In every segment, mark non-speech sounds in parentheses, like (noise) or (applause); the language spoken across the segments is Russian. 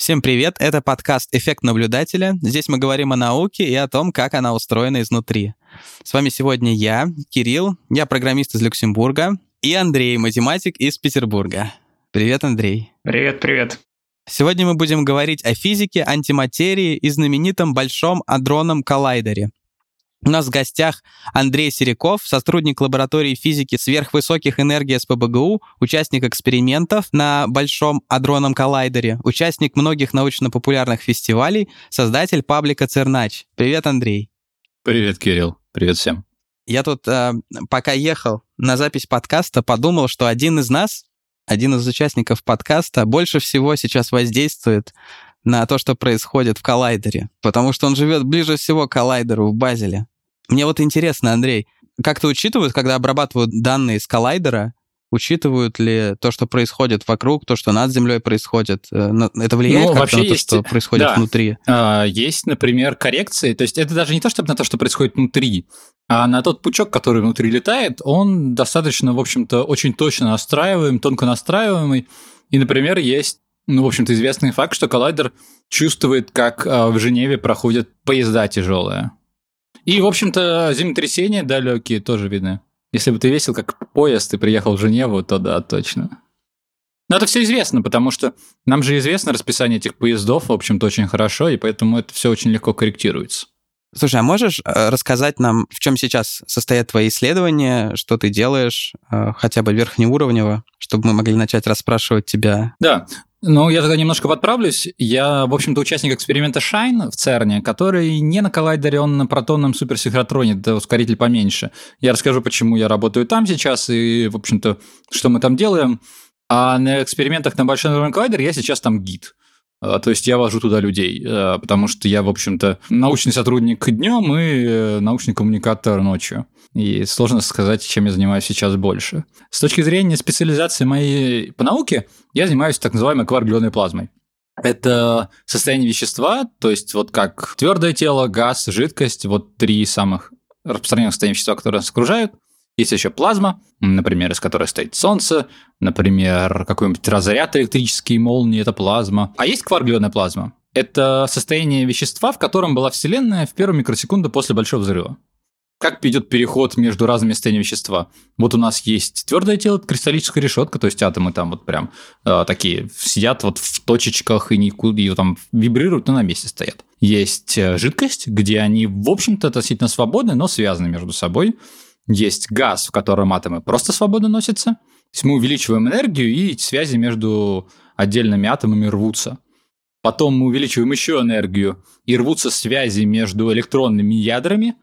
Всем привет, это подкаст «Эффект наблюдателя». Здесь мы говорим о науке и о том, как она устроена изнутри. С вами сегодня я, Кирилл, я программист из Люксембурга, и Андрей, математик из Петербурга. Привет, Андрей. Привет, привет. Сегодня мы будем говорить о физике, антиматерии и знаменитом Большом адронном коллайдере. У нас в гостях Андрей Серяков, сотрудник лаборатории физики сверхвысоких энергий СПБГУ, участник экспериментов на Большом адронном коллайдере, участник многих научно-популярных фестивалей, создатель паблика Цернач. Привет, Андрей. Привет, Кирилл. Привет всем. Я тут, э, пока ехал на запись подкаста, подумал, что один из нас, один из участников подкаста, больше всего сейчас воздействует на то, что происходит в коллайдере, потому что он живет ближе всего к коллайдеру в Базеле. Мне вот интересно, Андрей, как-то учитывают, когда обрабатывают данные из коллайдера, учитывают ли то, что происходит вокруг, то, что над Землей происходит? Э, это влияет ну, как-то на то, что происходит да. внутри? А, есть, например, коррекции. То есть это даже не то, чтобы на то, что происходит внутри, а на тот пучок, который внутри летает, он достаточно, в общем-то, очень точно настраиваем, тонко настраиваемый. И, например, есть ну, в общем-то, известный факт, что коллайдер чувствует, как а, в Женеве проходят поезда тяжелые. И, в общем-то, землетрясения далекие тоже видны. Если бы ты весил как поезд и приехал в Женеву, то да, точно. Но это все известно, потому что нам же известно расписание этих поездов, в общем-то, очень хорошо, и поэтому это все очень легко корректируется. Слушай, а можешь э, рассказать нам, в чем сейчас состоят твои исследования, что ты делаешь, э, хотя бы верхнеуровнево, чтобы мы могли начать расспрашивать тебя? Да, ну, я тогда немножко подправлюсь. Я, в общем-то, участник эксперимента Shine в ЦЕРНе, который не на коллайдере, он на протонном суперсинхротроне, это ускоритель поменьше. Я расскажу, почему я работаю там сейчас и, в общем-то, что мы там делаем. А на экспериментах на Большом коллайдере я сейчас там гид. А, то есть я вожу туда людей, а, потому что я, в общем-то, научный сотрудник днем и э, научный коммуникатор ночью. И сложно сказать, чем я занимаюсь сейчас больше. С точки зрения специализации моей по науке, я занимаюсь так называемой кварглионной плазмой. Это состояние вещества, то есть вот как твердое тело, газ, жидкость, вот три самых распространенных состояния вещества, которые нас окружают – есть еще плазма, например, из которой стоит Солнце, например, какой-нибудь разряд электрический, молнии – это плазма. А есть кварглионная плазма. Это состояние вещества, в котором была Вселенная в первую микросекунду после Большого взрыва. Как идет переход между разными состояниями вещества? Вот у нас есть твердое тело, кристаллическая решетка, то есть атомы там вот прям э, такие сидят вот в точечках и никуда и там вибрируют, но на месте стоят. Есть э, жидкость, где они, в общем-то, относительно свободны, но связаны между собой. Есть газ, в котором атомы просто свободно носятся. То есть мы увеличиваем энергию, и связи между отдельными атомами рвутся. Потом мы увеличиваем еще энергию, и рвутся связи между электронными ядрами.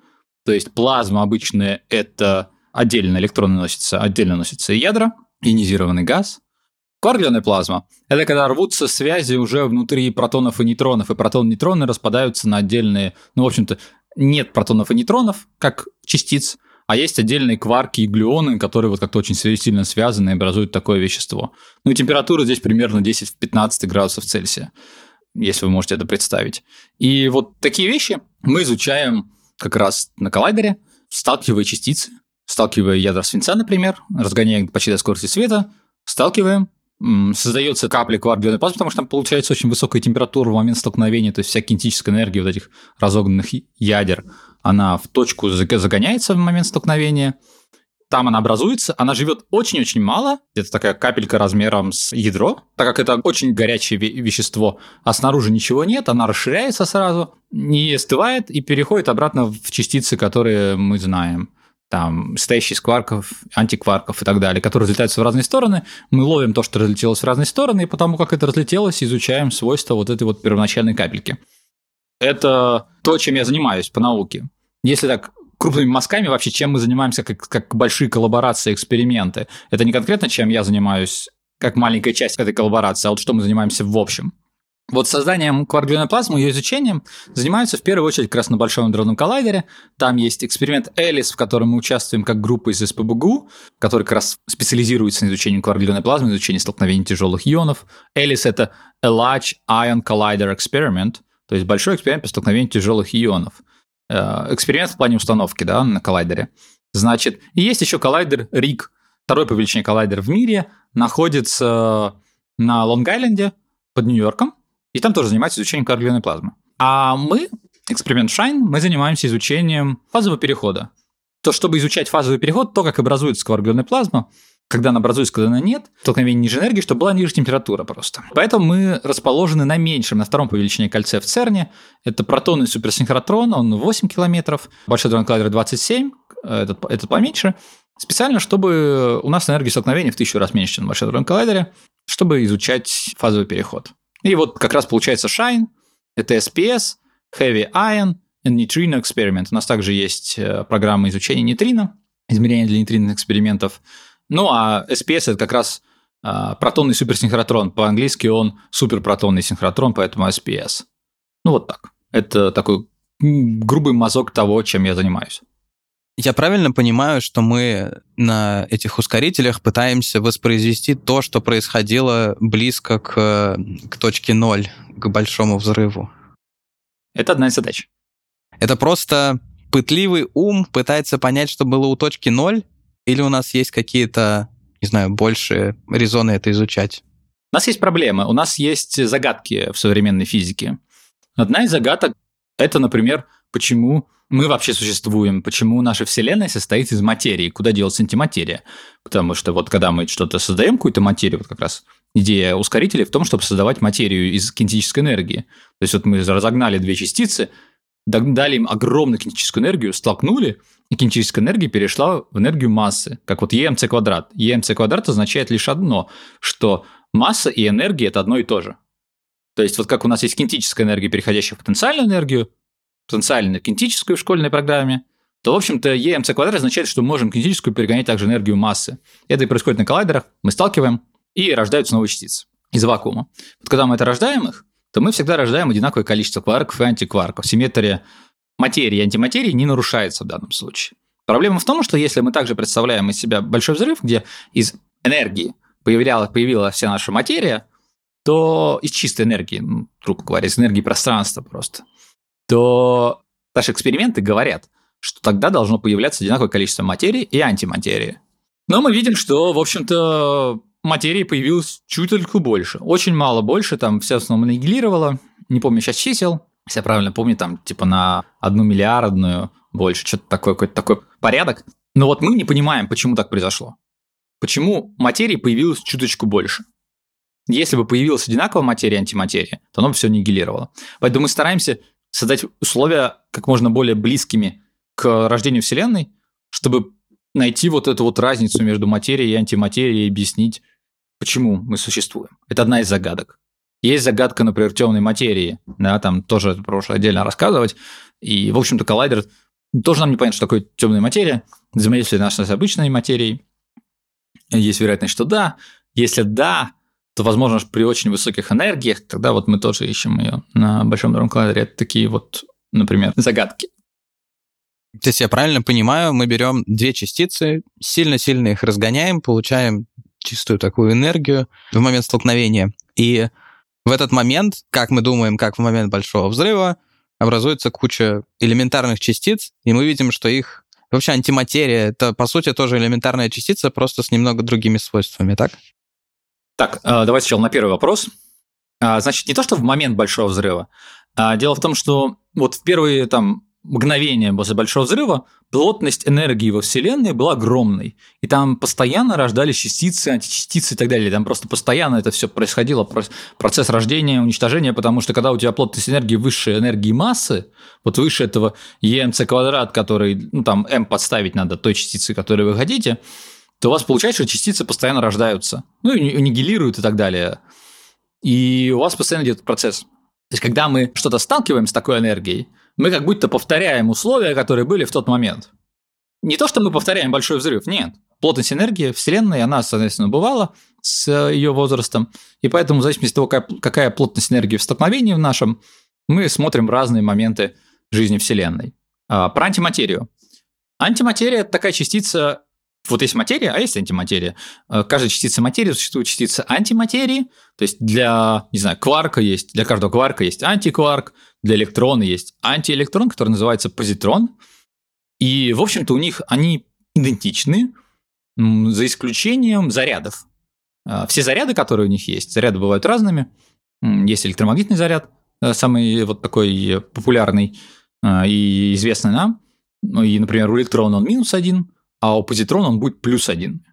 То есть плазма обычная – это отдельно электроны носятся, отдельно носятся ядра, ионизированный газ. Кварглионная плазма – это когда рвутся связи уже внутри протонов и нейтронов, и протоны и нейтроны распадаются на отдельные, ну, в общем-то, нет протонов и нейтронов, как частиц, а есть отдельные кварки и глюоны, которые вот как-то очень сильно связаны и образуют такое вещество. Ну и температура здесь примерно 10-15 градусов Цельсия, если вы можете это представить. И вот такие вещи мы изучаем как раз на коллайдере, сталкивая частицы, сталкивая ядра свинца, например, разгоняя почти до скорости света, сталкиваем, создается капля кварк-глюоной плазмы, потому что там получается очень высокая температура в момент столкновения, то есть вся кинетическая энергия вот этих разогнанных ядер, она в точку загоняется в момент столкновения, там она образуется, она живет очень-очень мало, это такая капелька размером с ядро, так как это очень горячее вещество, а снаружи ничего нет, она расширяется сразу, не остывает и переходит обратно в частицы, которые мы знаем там, состоящие из кварков, антикварков и так далее, которые разлетаются в разные стороны. Мы ловим то, что разлетелось в разные стороны, и потому как это разлетелось, изучаем свойства вот этой вот первоначальной капельки. Это то, чем я занимаюсь по науке. Если так крупными мазками вообще, чем мы занимаемся как, как большие коллаборации, эксперименты. Это не конкретно, чем я занимаюсь как маленькая часть этой коллаборации, а вот что мы занимаемся в общем. Вот созданием кварглионной плазмы, ее изучением занимаются в первую очередь как раз на Большом дронном коллайдере. Там есть эксперимент Элис, в котором мы участвуем как группа из СПБГУ, который как раз специализируется на изучении кварглионной плазмы, изучении столкновений тяжелых ионов. Элис – это a Large Ion Collider Experiment, то есть большой эксперимент по столкновению тяжелых ионов. Э, эксперимент в плане установки да, на коллайдере. Значит, и есть еще коллайдер RIG, второй по величине коллайдер в мире, находится на Лонг-Айленде под Нью-Йорком, и там тоже занимаются изучением коагулярной плазмы. А мы, эксперимент Shine, мы занимаемся изучением фазового перехода. То, чтобы изучать фазовый переход, то, как образуется коагулярная плазма, когда она образуется, когда она нет, столкновение ниже энергии, чтобы была ниже температура просто. Поэтому мы расположены на меньшем, на втором по величине кольце в ЦЕРНе. Это протонный суперсинхротрон, он 8 километров, большой дрон коллайдер 27, этот, этот поменьше. Специально, чтобы у нас энергия столкновения в тысячу раз меньше, чем на большой дрон коллайдере, чтобы изучать фазовый переход. И вот как раз получается Shine, это SPS, Heavy Ion и Neutrino Experiment. У нас также есть э, программа изучения нейтрино, измерения для нейтринных экспериментов – ну, а SPS это как раз а, протонный суперсинхротрон. По-английски он суперпротонный синхротрон, поэтому SPS. Ну, вот так. Это такой грубый мазок того, чем я занимаюсь. Я правильно понимаю, что мы на этих ускорителях пытаемся воспроизвести то, что происходило близко к, к точке ноль, к большому взрыву? Это одна из задач. Это просто пытливый ум пытается понять, что было у точки ноль, или у нас есть какие-то, не знаю, больше резоны это изучать? У нас есть проблемы, у нас есть загадки в современной физике. Одна из загадок – это, например, почему мы вообще существуем, почему наша Вселенная состоит из материи, куда делась антиматерия. Потому что вот когда мы что-то создаем, какую-то материю, вот как раз идея ускорителей в том, чтобы создавать материю из кинетической энергии. То есть вот мы разогнали две частицы, дали им огромную кинетическую энергию, столкнули, и кинетическая энергия перешла в энергию массы, как вот EMC квадрат. EMC квадрат означает лишь одно, что масса и энергия – это одно и то же. То есть вот как у нас есть кинетическая энергия, переходящая в потенциальную энергию, потенциальную кинетическую в школьной программе, то, в общем-то, EMC квадрат означает, что мы можем кинетическую перегонять также энергию массы. Это и происходит на коллайдерах, мы сталкиваем, и рождаются новые частицы из вакуума. Вот когда мы это рождаем их, то мы всегда рождаем одинаковое количество кварков и антикварков. Симметрия материи и антиматерии не нарушается в данном случае. Проблема в том, что если мы также представляем из себя большой взрыв, где из энергии появлялась, появилась вся наша материя, то из чистой энергии, ну, грубо говоря, из энергии пространства просто, то наши эксперименты говорят, что тогда должно появляться одинаковое количество материи и антиматерии. Но мы видим, что, в общем-то, материи появилось чуть-чуть больше. Очень мало больше, там все в основном аннигилировало. Не помню сейчас чисел, если я правильно помню, там типа на одну миллиардную больше, что-то такое, какой-то такой порядок. Но вот мы не понимаем, почему так произошло. Почему материи появилось чуточку больше. Если бы появилась одинаковая материя и антиматерия, то оно бы все аннигилировало. Поэтому мы стараемся создать условия как можно более близкими к рождению Вселенной, чтобы найти вот эту вот разницу между материей и антиматерией и объяснить, почему мы существуем. Это одна из загадок. Есть загадка, например, темной материи, да, там тоже это прошлое отдельно рассказывать. И, в общем-то, коллайдер тоже нам не понятно, что такое темная материя, взаимодействие нашей с обычной материей. Есть вероятность, что да. Если да, то, возможно, при очень высоких энергиях, тогда вот мы тоже ищем ее на Большом Дорогом коллайдере. Это такие вот, например, загадки. То есть я правильно понимаю, мы берем две частицы, сильно-сильно их разгоняем, получаем чистую такую энергию в момент столкновения. И в этот момент, как мы думаем, как в момент большого взрыва, образуется куча элементарных частиц, и мы видим, что их Вообще антиматерия — это, по сути, тоже элементарная частица, просто с немного другими свойствами, так? Так, э, давайте сначала на первый вопрос. А, значит, не то, что в момент большого взрыва. А дело в том, что вот в первые там мгновение после Большого Взрыва плотность энергии во Вселенной была огромной. И там постоянно рождались частицы, античастицы и так далее. Там просто постоянно это все происходило, процесс рождения, уничтожения, потому что когда у тебя плотность энергии выше энергии массы, вот выше этого EMC квадрат, который, ну там m подставить надо той частицы, которую вы хотите, то у вас получается, что частицы постоянно рождаются, ну и аннигилируют и так далее. И у вас постоянно идет процесс. То есть, когда мы что-то сталкиваем с такой энергией, мы как будто повторяем условия, которые были в тот момент. Не то, что мы повторяем большой взрыв, нет. Плотность энергии Вселенной, она, соответственно, бывала с ее возрастом, и поэтому в зависимости от того, какая, плотность энергии в столкновении в нашем, мы смотрим разные моменты жизни Вселенной. А, про антиматерию. Антиматерия – это такая частица, вот есть материя, а есть антиматерия. А, каждая частица материи существует частица антиматерии, то есть для, не знаю, кварка есть, для каждого кварка есть антикварк, для электрона есть антиэлектрон, который называется позитрон. И, в общем-то, у них они идентичны, за исключением зарядов. А, все заряды, которые у них есть, заряды бывают разными, Есть электромагнитный заряд, э, самый вот такой популярный э, и известный нам. Ну и, например, у электрона он минус один, а у позитрона он будет плюс один.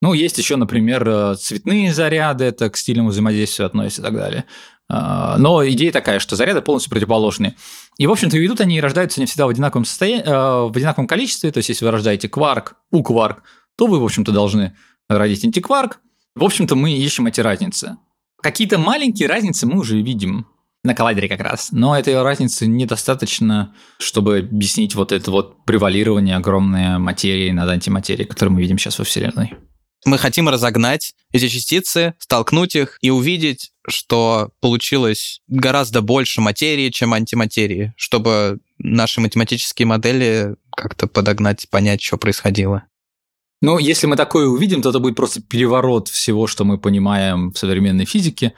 Ну, есть еще, например, э, цветные заряды, это к стильному взаимодействию относится и так далее. А, но идея такая, что заряды полностью противоположные. И, в общем-то, ведут они и рождаются не всегда в одинаковом, состоянии, в одинаковом количестве. То есть, если вы рождаете кварк, у кварк, то вы, в общем-то, должны родить антикварк. В общем-то, мы ищем эти разницы. Какие-то маленькие разницы мы уже видим на коллайдере как раз. Но этой разницы недостаточно, чтобы объяснить вот это вот превалирование огромной материи над антиматерией, которую мы видим сейчас во Вселенной. Мы хотим разогнать эти частицы, столкнуть их и увидеть, что получилось гораздо больше материи, чем антиматерии, чтобы наши математические модели как-то подогнать, понять, что происходило. Ну, если мы такое увидим, то это будет просто переворот всего, что мы понимаем в современной физике.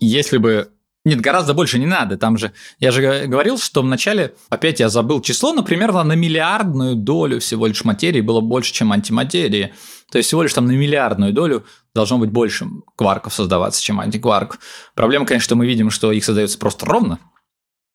Если бы нет, гораздо больше не надо. Там же, я же говорил, что вначале, опять я забыл число, но примерно на миллиардную долю всего лишь материи было больше, чем антиматерии. То есть всего лишь там на миллиардную долю должно быть больше кварков создаваться, чем антикварк. Проблема, конечно, что мы видим, что их создается просто ровно,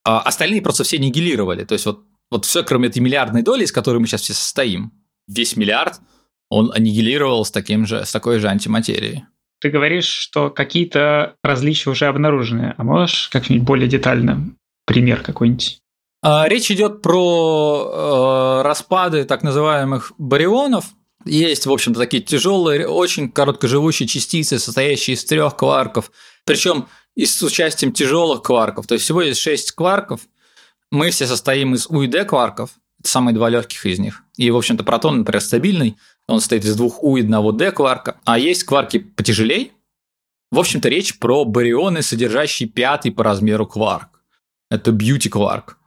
а остальные просто все нигилировали. То есть вот, вот все, кроме этой миллиардной доли, из которой мы сейчас все состоим, весь миллиард, он аннигилировал с, таким же, с такой же антиматерией. Ты говоришь, что какие-то различия уже обнаружены, а можешь как-нибудь более детально пример какой-нибудь? А, речь идет про э, распады так называемых барионов. Есть, в общем-то, такие тяжелые, очень короткоживущие частицы, состоящие из трех кварков, причем и с участием тяжелых кварков. То есть всего есть шесть кварков. Мы все состоим из УИД кварков, это самые два легких из них. И, в общем-то, протон, например, стабильный, он состоит из двух У и одного Д кварка, а есть кварки потяжелей. В общем-то, речь про барионы, содержащие пятый по размеру кварк. Это beauty кварк.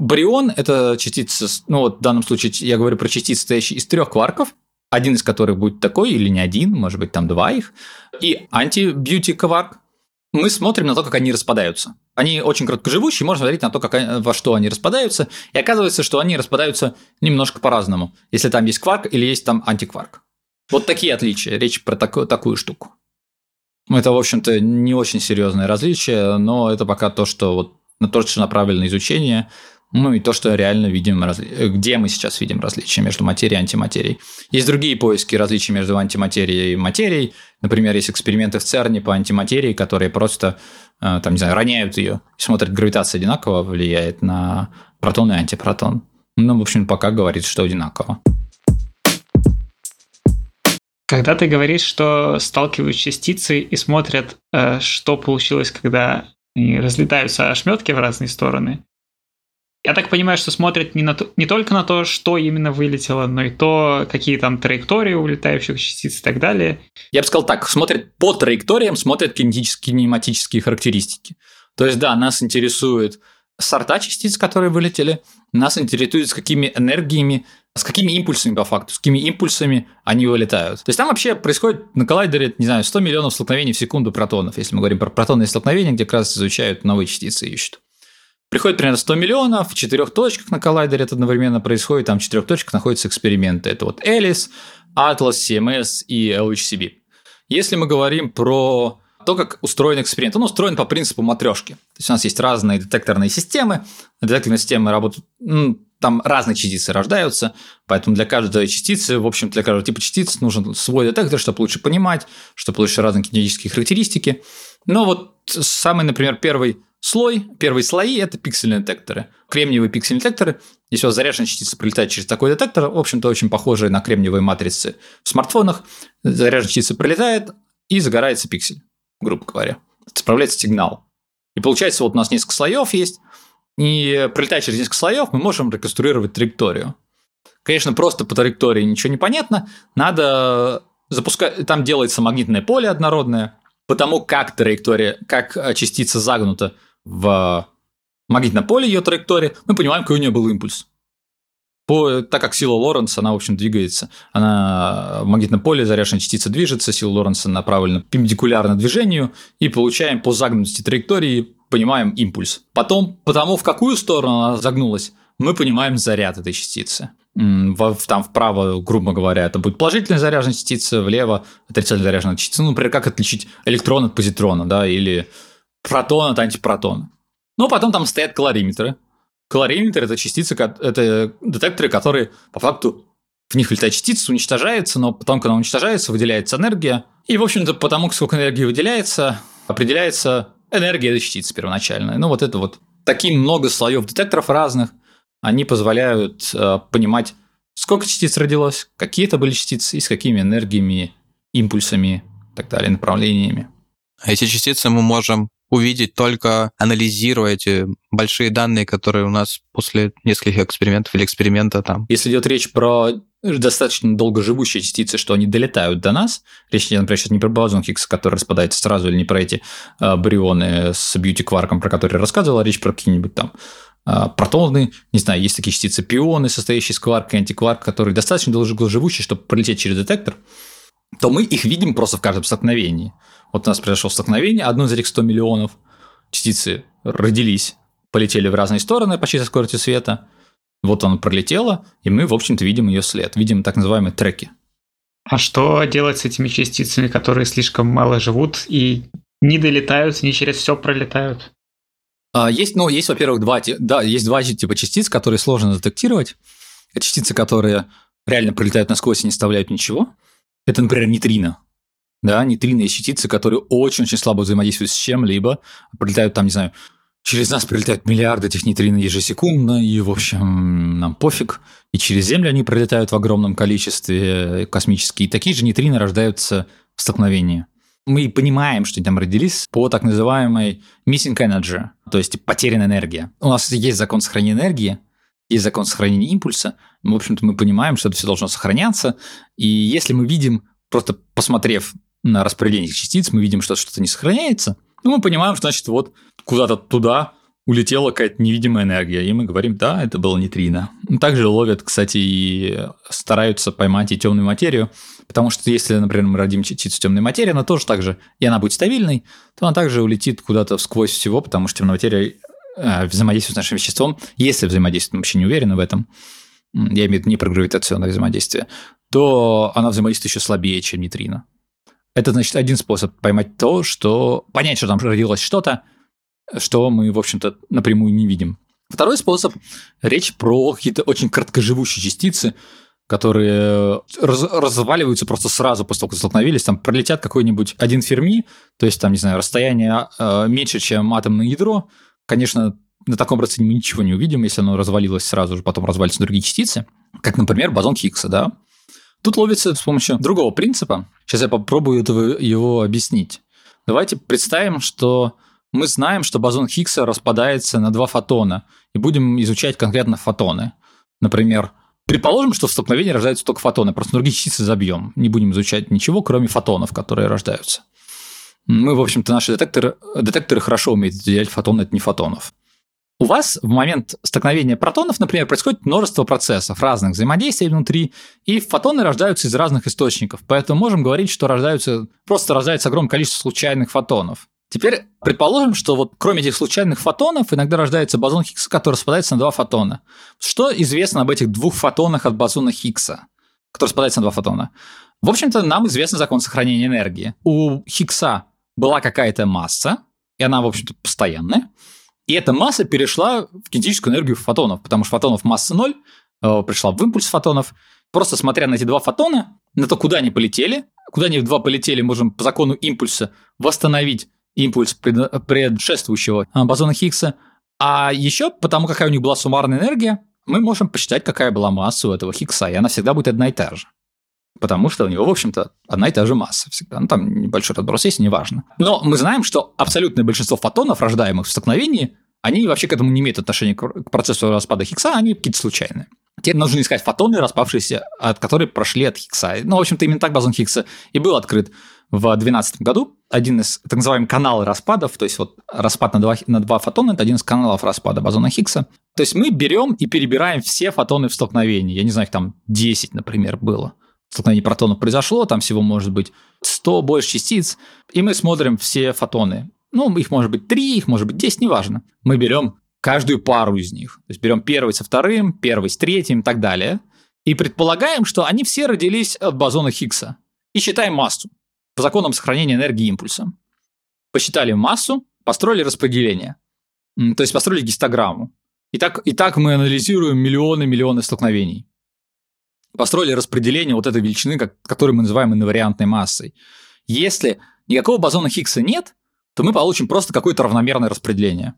Барион – это частица, ну вот в данном случае я говорю про частицы, состоящие из трех кварков, один из которых будет такой или не один, может быть, там два их, и анти-бьюти кварк. Мы смотрим на то, как они распадаются. Они очень короткоживущие, можно смотреть на то, как, во что они распадаются, и оказывается, что они распадаются немножко по-разному, если там есть кварк или есть там антикварк. Вот такие отличия, речь про такую, такую штуку. Это, в общем-то, не очень серьезное различие, но это пока то, что вот на то, что направлено изучение, ну и то, что реально видим, где мы сейчас видим различия между материей и антиматерией. Есть другие поиски различий между антиматерией и материей. Например, есть эксперименты в ЦЕРНе по антиматерии, которые просто Э, там, не знаю, роняют ее смотрят, гравитация одинаково влияет на протон и антипротон. Ну, в общем, пока говорит, что одинаково. Когда ты говоришь, что сталкивают частицы и смотрят, э, что получилось, когда они разлетаются ошметки в разные стороны, я так понимаю, что смотрят не, на то, не только на то, что именно вылетело, но и то, какие там траектории улетающих частиц и так далее. Я бы сказал так, смотрят по траекториям, смотрят кинетические, кинематические характеристики. То есть, да, нас интересует сорта частиц, которые вылетели, нас интересует, с какими энергиями, с какими импульсами по факту, с какими импульсами они вылетают. То есть там вообще происходит на коллайдере, не знаю, 100 миллионов столкновений в секунду протонов, если мы говорим про протонные столкновения, где как раз изучают новые частицы и ищут. Приходит примерно 100 миллионов, в четырех точках на коллайдере это одновременно происходит, там в четырех точках находятся эксперименты. Это вот Alice, Atlas, CMS и LHCb. Если мы говорим про то, как устроен эксперимент. Он устроен по принципу матрешки. То есть у нас есть разные детекторные системы. Детекторные системы работают, там разные частицы рождаются, поэтому для каждой частицы, в общем, для каждого типа частиц нужен свой детектор, чтобы лучше понимать, чтобы лучше разные кинетические характеристики. Но вот самый, например, первый слой, первые слои – это пиксельные детекторы. Кремниевые пиксельные детекторы, если у вас заряженная частица прилетает через такой детектор, в общем-то, очень похожие на кремниевые матрицы в смартфонах, заряженная частица прилетает, и загорается пиксель, грубо говоря. Отправляется сигнал. И получается, вот у нас несколько слоев есть, и прилетая через несколько слоев, мы можем реконструировать траекторию. Конечно, просто по траектории ничего не понятно, надо запускать, там делается магнитное поле однородное, потому как траектория, как частица загнута в магнитном поле ее траектории, мы понимаем, какой у нее был импульс. По, так как сила Лоренца, она, в общем, двигается, она в магнитном поле заряженная частица движется, сила Лоренца направлена перпендикулярно движению, и получаем по загнутости траектории, понимаем импульс. Потом, потому в какую сторону она загнулась, мы понимаем заряд этой частицы. Там вправо, грубо говоря, это будет положительная заряженная частица, влево отрицательная заряженная частица. Ну, например, как отличить электрон от позитрона, да, или протон от антипротона. Ну, потом там стоят калориметры. Калориметр – это частицы, это детекторы, которые по факту в них летает частица, уничтожается, но потом, когда уничтожается, выделяется энергия. И, в общем-то, потому сколько энергии выделяется, определяется энергия этой частицы первоначальная. Ну, вот это вот. Такие много слоев детекторов разных, они позволяют э, понимать, сколько частиц родилось, какие это были частицы и с какими энергиями, импульсами и так далее, направлениями. А эти частицы мы можем увидеть только анализируя эти большие данные, которые у нас после нескольких экспериментов или эксперимента там. Если идет речь про достаточно долгоживущие частицы, что они долетают до нас. Речь идет, например, сейчас не про бозон Хиггса, который распадается сразу, или не про эти э, барионы с бьюти-кварком, про которые я рассказывал, а речь про какие-нибудь там э, протоны, не знаю, есть такие частицы пионы, состоящие из кварка и антикварка, которые достаточно долгоживущие, чтобы пролететь через детектор, то мы их видим просто в каждом столкновении. Вот у нас произошло столкновение, одно из этих 100 миллионов частицы родились, полетели в разные стороны почти со скоростью света. Вот оно пролетело, и мы, в общем-то, видим ее след, видим так называемые треки. А что делать с этими частицами, которые слишком мало живут и не долетают, не через все пролетают? А, есть, ну, есть, во-первых, два, да, есть два типа частиц, которые сложно детектировать. Это частицы, которые реально пролетают насквозь и не оставляют ничего. Это, например, нейтрино. Да, нейтрино частицы, которые очень-очень слабо взаимодействуют с чем-либо, прилетают там, не знаю, через нас прилетают миллиарды этих нейтрино ежесекундно, и, в общем, нам пофиг. И через Землю они пролетают в огромном количестве космические. И такие же нейтрино рождаются в столкновении. Мы понимаем, что они там родились по так называемой missing energy, то есть потерянная энергия. У нас есть закон сохранения энергии, есть закон сохранения импульса. В общем-то, мы понимаем, что это все должно сохраняться. И если мы видим, просто посмотрев на распределение частиц, мы видим, что что-то не сохраняется, ну, мы понимаем, что, значит, вот куда-то туда улетела какая-то невидимая энергия, и мы говорим, да, это было нейтрино. Также ловят, кстати, и стараются поймать и темную материю, потому что если, например, мы родим частицу темной материи, она тоже так же, и она будет стабильной, то она также улетит куда-то сквозь всего, потому что темная материя э, взаимодействует с нашим веществом, если взаимодействует, мы вообще не уверены в этом, я имею в виду не про гравитационное взаимодействие, то она взаимодействует еще слабее, чем нейтрино. Это, значит, один способ поймать то, что... Понять, что там родилось что-то, что мы, в общем-то, напрямую не видим. Второй способ – речь про какие-то очень краткоживущие частицы, которые раз, разваливаются просто сразу после того, как столкновились, там пролетят какой-нибудь один ферми, то есть там, не знаю, расстояние э, меньше, чем атомное ядро. Конечно, на таком расстоянии мы ничего не увидим, если оно развалилось сразу же, потом развалится другие частицы, как, например, бозон Хиггса, да. Тут ловится с помощью другого принципа. Сейчас я попробую этого, его объяснить. Давайте представим, что мы знаем, что бозон Хиггса распадается на два фотона, и будем изучать конкретно фотоны. Например, предположим, что в столкновении рождаются только фотоны, просто другие частицы забьем. Не будем изучать ничего, кроме фотонов, которые рождаются. Мы, в общем-то, наши детекторы, детекторы хорошо умеют выделять фотоны от нефотонов. У вас в момент столкновения протонов, например, происходит множество процессов, разных взаимодействий внутри, и фотоны рождаются из разных источников. Поэтому можем говорить, что рождаются, просто рождается огромное количество случайных фотонов. Теперь предположим, что вот кроме этих случайных фотонов иногда рождается бозон Хиггса, который распадается на два фотона. Что известно об этих двух фотонах от бозона Хиггса, который распадается на два фотона? В общем-то, нам известен закон сохранения энергии. У Хиггса была какая-то масса, и она, в общем-то, постоянная. И эта масса перешла в кинетическую энергию фотонов, потому что фотонов масса ноль, э, пришла в импульс фотонов. Просто смотря на эти два фотона, на то, куда они полетели, куда они два полетели, можем по закону импульса восстановить импульс предшествующего э, бозона Хиггса. А еще потому, какая у них была суммарная энергия, мы можем посчитать, какая была масса у этого Хиггса, и она всегда будет одна и та же потому что у него, в общем-то, одна и та же масса всегда. Ну, там небольшой разброс есть, неважно. Но мы знаем, что абсолютное большинство фотонов, рождаемых в столкновении, они вообще к этому не имеют отношения к процессу распада Хиггса, они какие-то случайные. Теперь нужно искать фотоны, распавшиеся, от которые прошли от Хиггса. Ну, в общем-то, именно так бозон Хиггса и был открыт в 2012 году. Один из так называемых каналов распадов, то есть вот распад на два, на два фотона – это один из каналов распада бозона Хиггса. То есть мы берем и перебираем все фотоны в столкновении. Я не знаю, их там 10, например, было столкновение протонов произошло, там всего может быть 100 больше частиц, и мы смотрим все фотоны. Ну, их может быть 3, их может быть 10, неважно. Мы берем каждую пару из них. То есть берем первый со вторым, первый с третьим и так далее. И предполагаем, что они все родились от бозона Хиггса. И считаем массу по законам сохранения энергии импульса. Посчитали массу, построили распределение. То есть построили гистограмму. И так, и так мы анализируем миллионы-миллионы столкновений. Построили распределение вот этой величины, как, которую мы называем инвариантной массой. Если никакого бозона Хиггса нет, то мы получим просто какое-то равномерное распределение.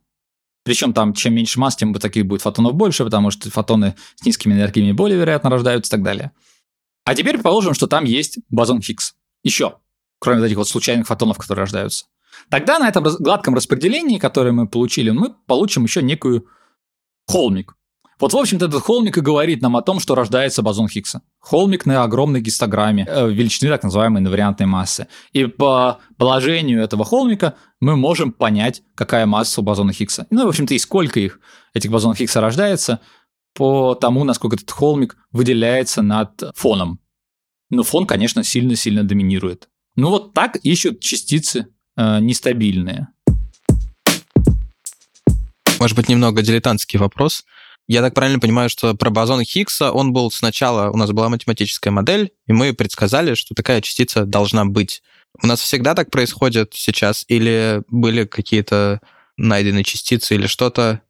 Причем там, чем меньше масс, тем таких будет фотонов больше, потому что фотоны с низкими энергиями более вероятно рождаются и так далее. А теперь предположим, что там есть бозон Хиггс. Еще, кроме вот этих вот случайных фотонов, которые рождаются. Тогда на этом гладком распределении, которое мы получили, мы получим еще некую холмик. Вот, в общем-то, этот холмик и говорит нам о том, что рождается бозон Хиггса. Холмик на огромной гистограмме э, величины так называемой инвариантной массы. И по положению этого холмика мы можем понять, какая масса у бозона Хиггса. Ну, в общем-то, и сколько их, этих бозонов Хиггса рождается, по тому, насколько этот холмик выделяется над фоном. Но фон, конечно, сильно-сильно доминирует. Ну вот так ищут частицы э, нестабильные. Может быть, немного дилетантский вопрос. Я так правильно понимаю, что про бозон Хиггса он был сначала, у нас была математическая модель, и мы предсказали, что такая частица должна быть. У нас всегда так происходит сейчас, или были какие-то найденные частицы или что-то,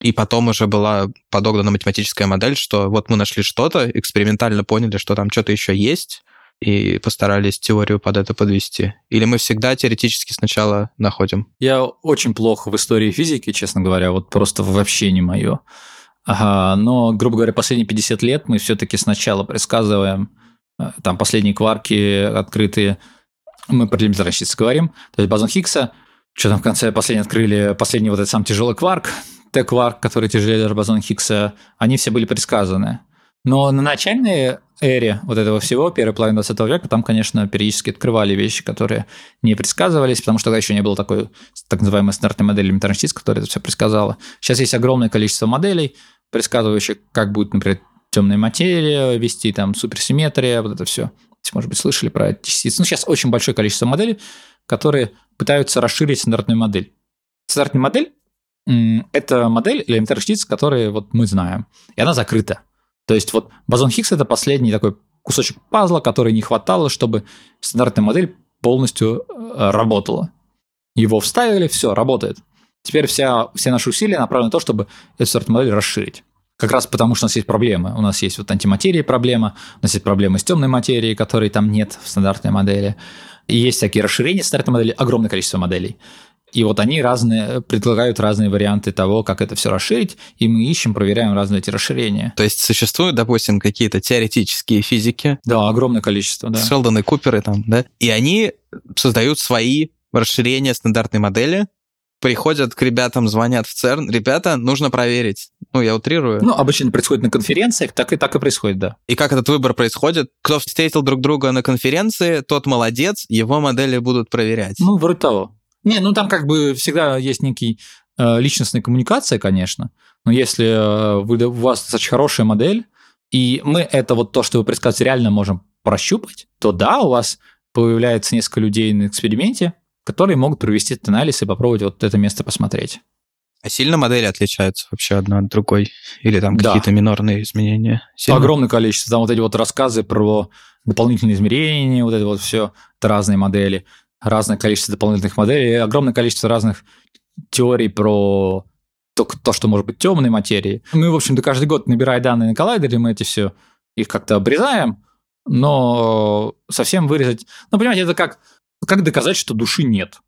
и потом уже была подогнана математическая модель, что вот мы нашли что-то, экспериментально поняли, что там что-то еще есть, и постарались теорию под это подвести? Или мы всегда теоретически сначала находим? Я очень плохо в истории физики, честно говоря, вот просто вообще не мое. Ага, но, грубо говоря, последние 50 лет мы все-таки сначала предсказываем, э, там последние кварки открытые, мы про элементарные частицы говорим, то есть бозон Хиггса, что там в конце последний открыли, последний вот этот самый тяжелый кварк, Т-кварк, который тяжелее даже бозона Хиггса, они все были предсказаны. Но на начальной эре вот этого всего, первой половины 20 века, там, конечно, периодически открывали вещи, которые не предсказывались, потому что тогда еще не было такой так называемой стандартной модели частиц, которая это все предсказала. Сейчас есть огромное количество моделей, предсказывающих, как будет, например, темная материя вести, там, суперсимметрия, вот это все. Может быть, слышали про частицы. Ну, сейчас очень большое количество моделей, которые пытаются расширить стандартную модель. Стандартная модель – это модель элементарных частиц, которые вот мы знаем, и она закрыта. То есть вот бозон Хиггс это последний такой кусочек пазла, который не хватало, чтобы стандартная модель полностью э, работала. Его вставили, все, работает. Теперь вся, все наши усилия направлены на то, чтобы эту стандартную модель расширить. Как раз потому, что у нас есть проблемы. У нас есть вот антиматерия проблема, у нас есть проблемы с темной материей, которой там нет в стандартной модели. И есть всякие расширения стандартной модели, огромное количество моделей. И вот они разные, предлагают разные варианты того, как это все расширить, и мы ищем, проверяем разные эти расширения. То есть существуют, допустим, какие-то теоретические физики. Да, огромное количество, да. Шелдон и Куперы там, да? И они создают свои расширения стандартной модели, приходят к ребятам, звонят в ЦЕРН, ребята, нужно проверить. Ну, я утрирую. Ну, обычно происходит на конференциях, так и так и происходит, да. И как этот выбор происходит? Кто встретил друг друга на конференции, тот молодец, его модели будут проверять. Ну, вроде того. Не, ну там как бы всегда есть некий э, личностная коммуникация, конечно, но если э, вы, у вас достаточно хорошая модель, и мы это вот то, что вы предсказываете, реально можем прощупать, то да, у вас появляется несколько людей на эксперименте, которые могут провести этот анализ и попробовать вот это место посмотреть. А сильно модели отличаются вообще одна от другой? Или там да. какие-то минорные изменения? Сильно? Огромное количество. Там вот эти вот рассказы про дополнительные измерения, вот это вот все, это разные модели разное количество дополнительных моделей огромное количество разных теорий про то, то, что может быть темной материи. Мы, в общем-то, каждый год, набирая данные на коллайдере, мы эти все их как-то обрезаем, но совсем вырезать... Ну, понимаете, это как, как доказать, что души нет.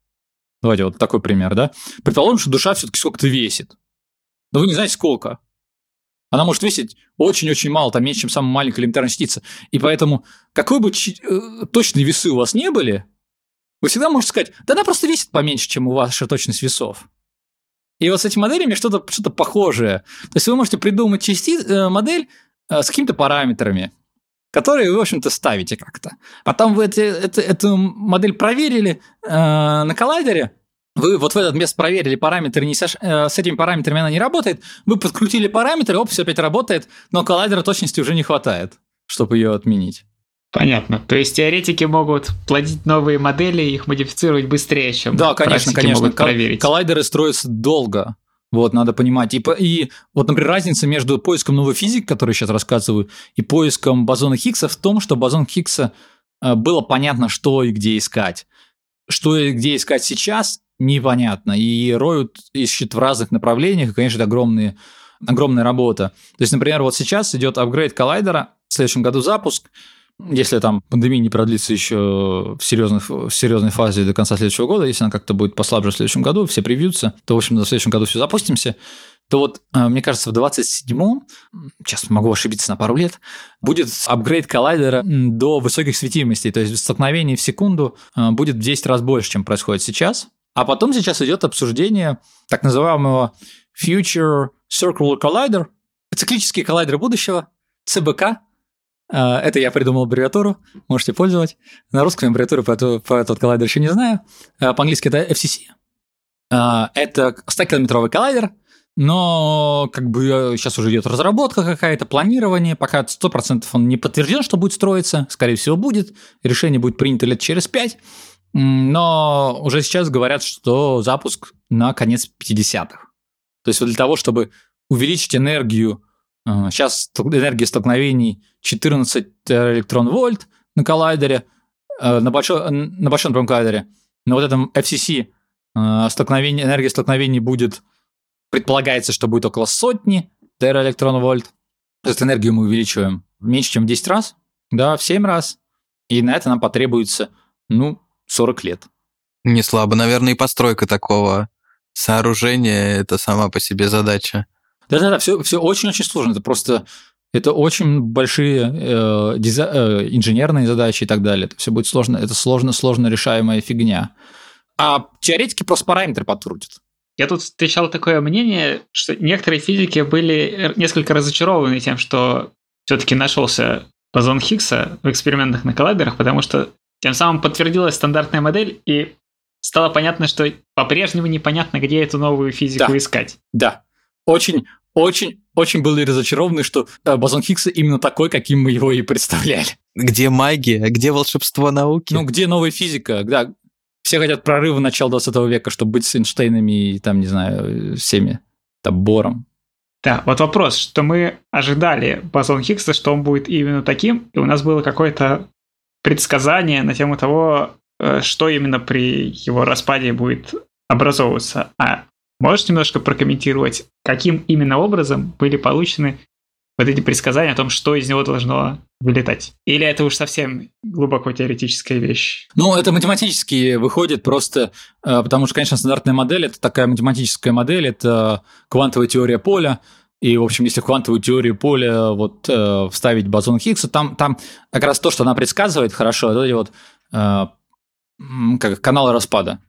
Давайте вот такой пример, да? Предположим, что душа все-таки сколько-то весит. Но вы не знаете, сколько. Она может весить очень-очень мало, там меньше, чем самая маленькая элементарная частица. И поэтому, какой бы э, точные весы у вас не были, вы всегда можете сказать, да она просто весит поменьше, чем у ваша точность весов. И вот с этими моделями что-то что похожее. То есть вы можете придумать части, э, модель э, с какими-то параметрами, которые вы, в общем-то, ставите как-то. Потом вы эти, это, эту модель проверили э, на коллайдере, вы вот в этот мест проверили параметры, не сош... э, с этими параметрами она не работает, вы подкрутили параметры, оп, все опять работает, но коллайдера точности уже не хватает, чтобы ее отменить. Понятно. То есть теоретики могут плодить новые модели и их модифицировать быстрее, чем Да, конечно, конечно. Могут проверить. Коллайдеры строятся долго. Вот, надо понимать. И, и вот, например, разница между поиском новой физики, которую я сейчас рассказываю, и поиском бозона Хиггса в том, что бозон Хиггса э, было понятно, что и где искать. Что и где искать сейчас, непонятно. И роют, ищут в разных направлениях, и, конечно, это огромные, огромная работа. То есть, например, вот сейчас идет апгрейд коллайдера, в следующем году запуск, если там пандемия не продлится еще в, серьезных, в серьезной фазе до конца следующего года, если она как-то будет послабже в следующем году, все привьются, то, в общем, в следующем году все запустимся, то вот, э, мне кажется, в 27-м, сейчас могу ошибиться на пару лет, будет апгрейд коллайдера до высоких светимостей, то есть столкновений в секунду э, будет в 10 раз больше, чем происходит сейчас. А потом сейчас идет обсуждение так называемого Future Circular Collider, циклический коллайдер будущего, ЦБК, это я придумал аббревиатуру, можете пользовать. На русском аббревиатуру по, эту, по этот коллайдер еще не знаю. А, по-английски это FCC. А, это 100-километровый коллайдер, но как бы сейчас уже идет разработка какая-то, планирование, пока 100% он не подтвержден, что будет строиться, скорее всего будет, решение будет принято лет через 5, но уже сейчас говорят, что запуск на конец 50-х. То есть вот для того, чтобы увеличить энергию Сейчас энергия столкновений 14 электрон-вольт на коллайдере, э, на, большой, на большом напрямом коллайдере. На вот этом FCC э, столкновение, энергия столкновений будет, предполагается, что будет около сотни тераэлектрон-вольт. То есть энергию мы увеличиваем меньше, чем в 10 раз, да, в 7 раз. И на это нам потребуется, ну, 40 лет. Не слабо. Наверное, и постройка такого сооружения – это сама по себе задача. Да-да-да, все, все очень-очень сложно. Это просто это очень большие э, диза- э, инженерные задачи и так далее. Это все будет сложно, это сложно, сложно решаемая фигня. А теоретики просто параметры подкрутят. Я тут встречал такое мнение, что некоторые физики были несколько разочарованы тем, что все-таки нашелся бозон Хиггса в экспериментах на коллайдерах, потому что тем самым подтвердилась стандартная модель, и стало понятно, что по-прежнему непонятно, где эту новую физику да. искать. Да, очень, очень, очень были разочарованы, что э, бозон Хиггса именно такой, каким мы его и представляли. Где магия? Где волшебство науки? Ну, где новая физика? Да, все хотят прорыва начала 20 века, чтобы быть с Эйнштейнами и там, не знаю, всеми, там, Бором. Да, вот вопрос, что мы ожидали бозон Хиггса, что он будет именно таким, и у нас было какое-то предсказание на тему того, э, что именно при его распаде будет образовываться. А Можешь немножко прокомментировать, каким именно образом были получены вот эти предсказания о том, что из него должно вылетать? Или это уж совсем глубоко теоретическая вещь? Ну, это математически выходит просто, э, потому что, конечно, стандартная модель – это такая математическая модель, это квантовая теория поля, и, в общем, если в квантовую теорию поля вот э, вставить бозон Хиггса, там, там как раз то, что она предсказывает хорошо, это вот э, как каналы распада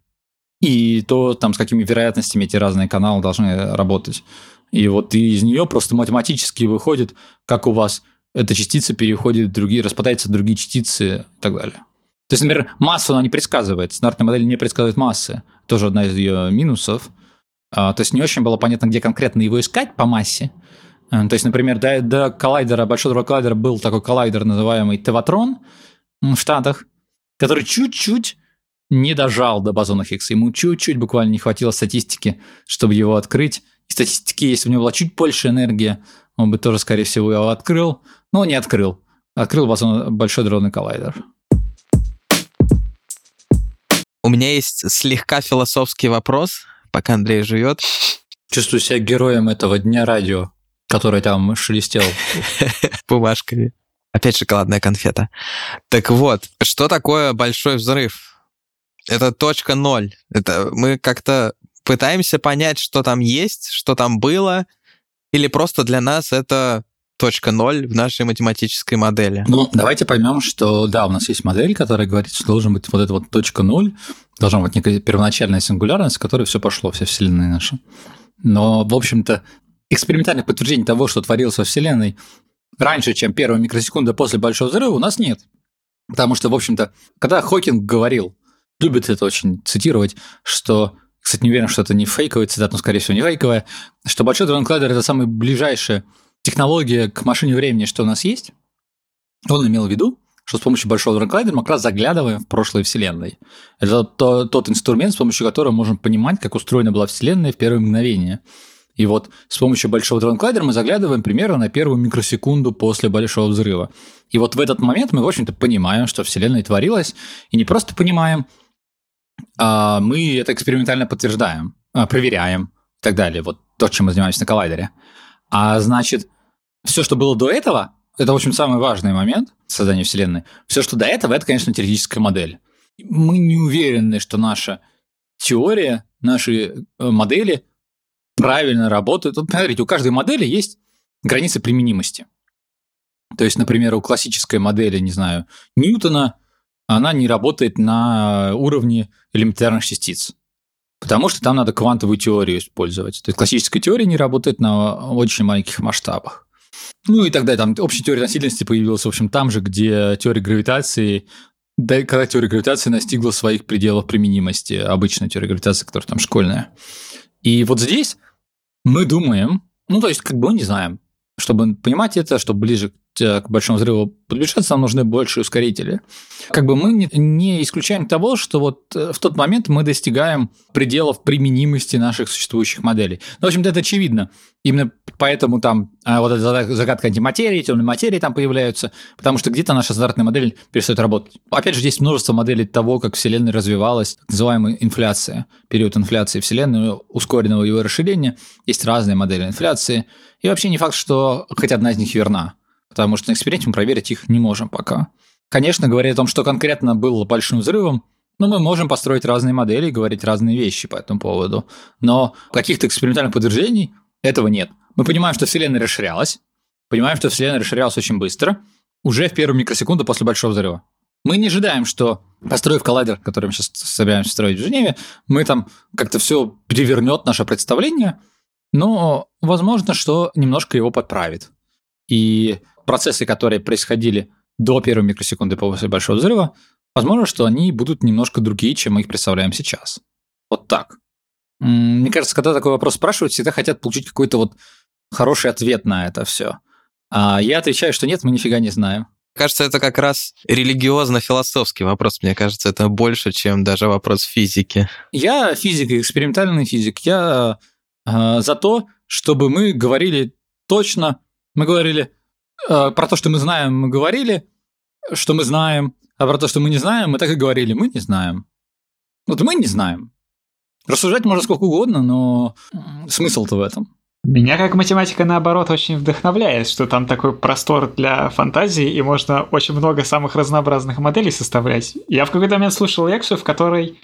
и то, там, с какими вероятностями эти разные каналы должны работать. И вот из нее просто математически выходит, как у вас эта частица переходит в другие, распадается в другие частицы и так далее. То есть, например, массу она не предсказывает. Стандартная модель не предсказывает массы. Тоже одна из ее минусов. А, то есть не очень было понятно, где конкретно его искать по массе. А, то есть, например, до, до коллайдера, большого коллайдера был такой коллайдер, называемый Теватрон в Штатах, который чуть-чуть не дожал до бозона Хиггса. Ему чуть-чуть буквально не хватило статистики, чтобы его открыть. И статистики, если у него была чуть больше энергии, он бы тоже, скорее всего, его открыл. Но не открыл. Открыл бозон, большой дронный коллайдер. У меня есть слегка философский вопрос, пока Андрей живет. Чувствую себя героем этого дня радио, который там шелестел. (laughs) Бумажками. Опять шоколадная конфета. Так вот, что такое большой взрыв? Это точка ноль. Это мы как-то пытаемся понять, что там есть, что там было, или просто для нас это точка ноль в нашей математической модели. Ну, давайте поймем, что да, у нас есть модель, которая говорит, что должен быть вот эта вот точка ноль, должна быть некая первоначальная сингулярность, с которой все пошло, вся Вселенная наша. Но, в общем-то, экспериментальных подтверждений того, что творилось во Вселенной раньше, чем первая микросекунда после Большого взрыва, у нас нет. Потому что, в общем-то, когда Хокинг говорил, любит это очень цитировать, что кстати, не уверен, что это не фейковая цитата, но, скорее всего, не фейковая, что Большой адронный коллайдер – это самая ближайшая технология к машине времени, что у нас есть. Он имел в виду, что с помощью Большого адронного коллайдера мы как раз заглядываем в прошлое Вселенной. Это то, тот инструмент, с помощью которого можем понимать, как устроена была Вселенная в первые мгновения. И вот с помощью Большого адронного коллайдера мы заглядываем примерно на первую микросекунду после Большого Взрыва. И вот в этот момент мы, в общем-то, понимаем, что Вселенная творилась, и не просто понимаем – мы это экспериментально подтверждаем, а, проверяем и так далее. Вот то, чем мы занимаемся на коллайдере. А значит, все, что было до этого, это, в общем, самый важный момент создания Вселенной. Все, что до этого, это, конечно, теоретическая модель. Мы не уверены, что наша теория, наши э, модели правильно работают. Вот, смотрите, у каждой модели есть границы применимости. То есть, например, у классической модели, не знаю, Ньютона, она не работает на уровне элементарных частиц. Потому что там надо квантовую теорию использовать. То есть классическая теория не работает на очень маленьких масштабах. Ну и тогда там общая теория относительности появилась, в общем, там же, где теория гравитации, да, когда теория гравитации настигла своих пределов применимости, обычная теория гравитации, которая там школьная. И вот здесь мы думаем, ну то есть как бы мы не знаем, чтобы понимать это, чтобы ближе Э, к большому взрыву подбежать, нам нужны больше ускорители. Как бы мы не исключаем того, что вот э, в тот момент мы достигаем пределов применимости наших существующих моделей. Ну, в общем-то, это очевидно. Именно поэтому там а, вот эта загадка антиматерии, темной материи там появляются, потому что где-то наша стандартная модель перестает работать. Опять же, здесь множество моделей того, как Вселенная развивалась, так называемая инфляция, период инфляции Вселенной, ускоренного его расширения. Есть разные модели инфляции. И вообще не факт, что хоть одна из них верна потому что на эксперименте мы проверить их не можем пока. Конечно, говоря о том, что конкретно было большим взрывом, но мы можем построить разные модели и говорить разные вещи по этому поводу. Но каких-то экспериментальных подтверждений этого нет. Мы понимаем, что Вселенная расширялась, понимаем, что Вселенная расширялась очень быстро, уже в первую микросекунду после Большого взрыва. Мы не ожидаем, что, построив коллайдер, который мы сейчас собираемся строить в Женеве, мы там как-то все перевернет наше представление, но возможно, что немножко его подправит. И процессы, которые происходили до первой микросекунды после большого взрыва, возможно, что они будут немножко другие, чем мы их представляем сейчас. Вот так. Мне кажется, когда такой вопрос спрашивают, всегда хотят получить какой-то вот хороший ответ на это все. А я отвечаю, что нет, мы нифига не знаем. Кажется, это как раз религиозно-философский вопрос. Мне кажется, это больше, чем даже вопрос физики. Я физик, экспериментальный физик. Я э, за то, чтобы мы говорили точно, мы говорили, Э, про то, что мы знаем, мы говорили, что мы знаем, а про то, что мы не знаем, мы так и говорили, мы не знаем. Вот мы не знаем. Рассуждать можно сколько угодно, но смысл-то в этом. Меня как математика, наоборот, очень вдохновляет, что там такой простор для фантазии, и можно очень много самых разнообразных моделей составлять. Я в какой-то момент слушал лекцию, в которой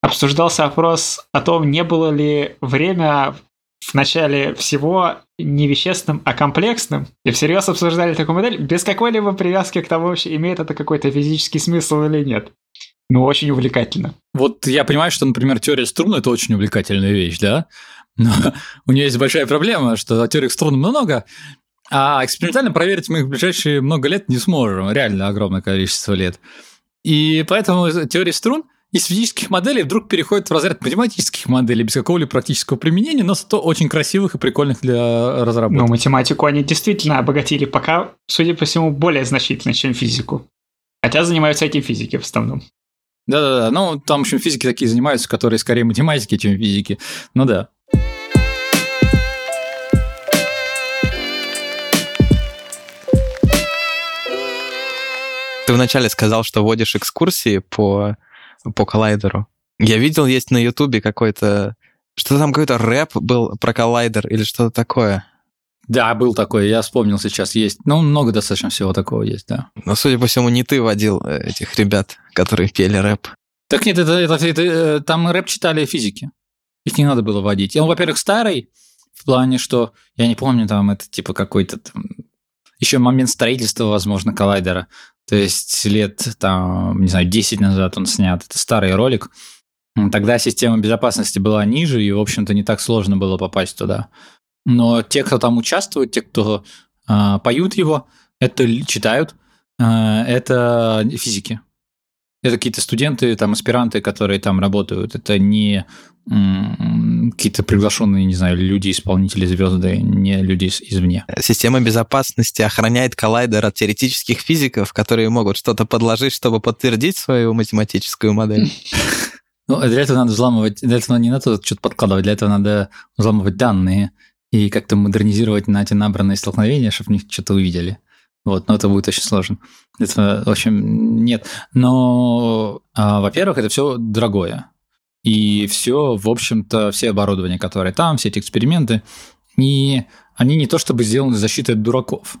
обсуждался вопрос о том, не было ли время в начале всего не вещественным, а комплексным, и всерьез обсуждали такую модель без какой-либо привязки к тому, вообще имеет это какой-то физический смысл или нет. Ну, очень увлекательно. Вот я понимаю, что, например, теория струн – это очень увлекательная вещь, да? Но (laughs) у нее есть большая проблема, что теорий струн много, а экспериментально проверить мы их в ближайшие много лет не сможем, реально огромное количество лет. И поэтому теория струн – из физических моделей вдруг переходит в разряд математических моделей без какого-либо практического применения, но зато очень красивых и прикольных для разработки. Ну, математику они действительно обогатили, пока, судя по всему, более значительно, чем физику. Хотя занимаются этим физики в основном. Да-да-да, ну, там, в общем, физики такие занимаются, которые скорее математики, чем физики. Ну да. Ты вначале сказал, что водишь экскурсии по по коллайдеру. Я видел, есть на Ютубе какой-то... Что там какой-то рэп был про коллайдер или что-то такое. Да, был такой, я вспомнил сейчас, есть. Ну, много достаточно всего такого есть, да. Но, судя по всему, не ты водил э, этих ребят, которые пели рэп. Так нет, это, это, это, это там рэп читали физики. Их не надо было водить. Он, во-первых, старый, в плане, что, я не помню, там это типа какой-то там... Еще момент строительства, возможно, коллайдера. То есть лет, там, не знаю, 10 назад он снят. Это старый ролик. Тогда система безопасности была ниже, и, в общем-то, не так сложно было попасть туда. Но те, кто там участвует, те, кто э, поют его, это читают, э, это физики. Это какие-то студенты, там, аспиранты, которые там работают. Это не какие-то приглашенные, не знаю, люди, исполнители звезды, не люди извне. Система безопасности охраняет коллайдер от теоретических физиков, которые могут что-то подложить, чтобы подтвердить свою математическую модель. (laughs) Ну, для этого надо взламывать, для этого не надо что-то подкладывать, для этого надо взламывать данные и как-то модернизировать на эти набранные столкновения, чтобы в них что-то увидели. Вот, но это будет очень сложно. Это, в общем, нет. Но, а, во-первых, это все дорогое. и все, в общем-то, все оборудование, которое там, все эти эксперименты, и они не то чтобы сделаны защитой от дураков.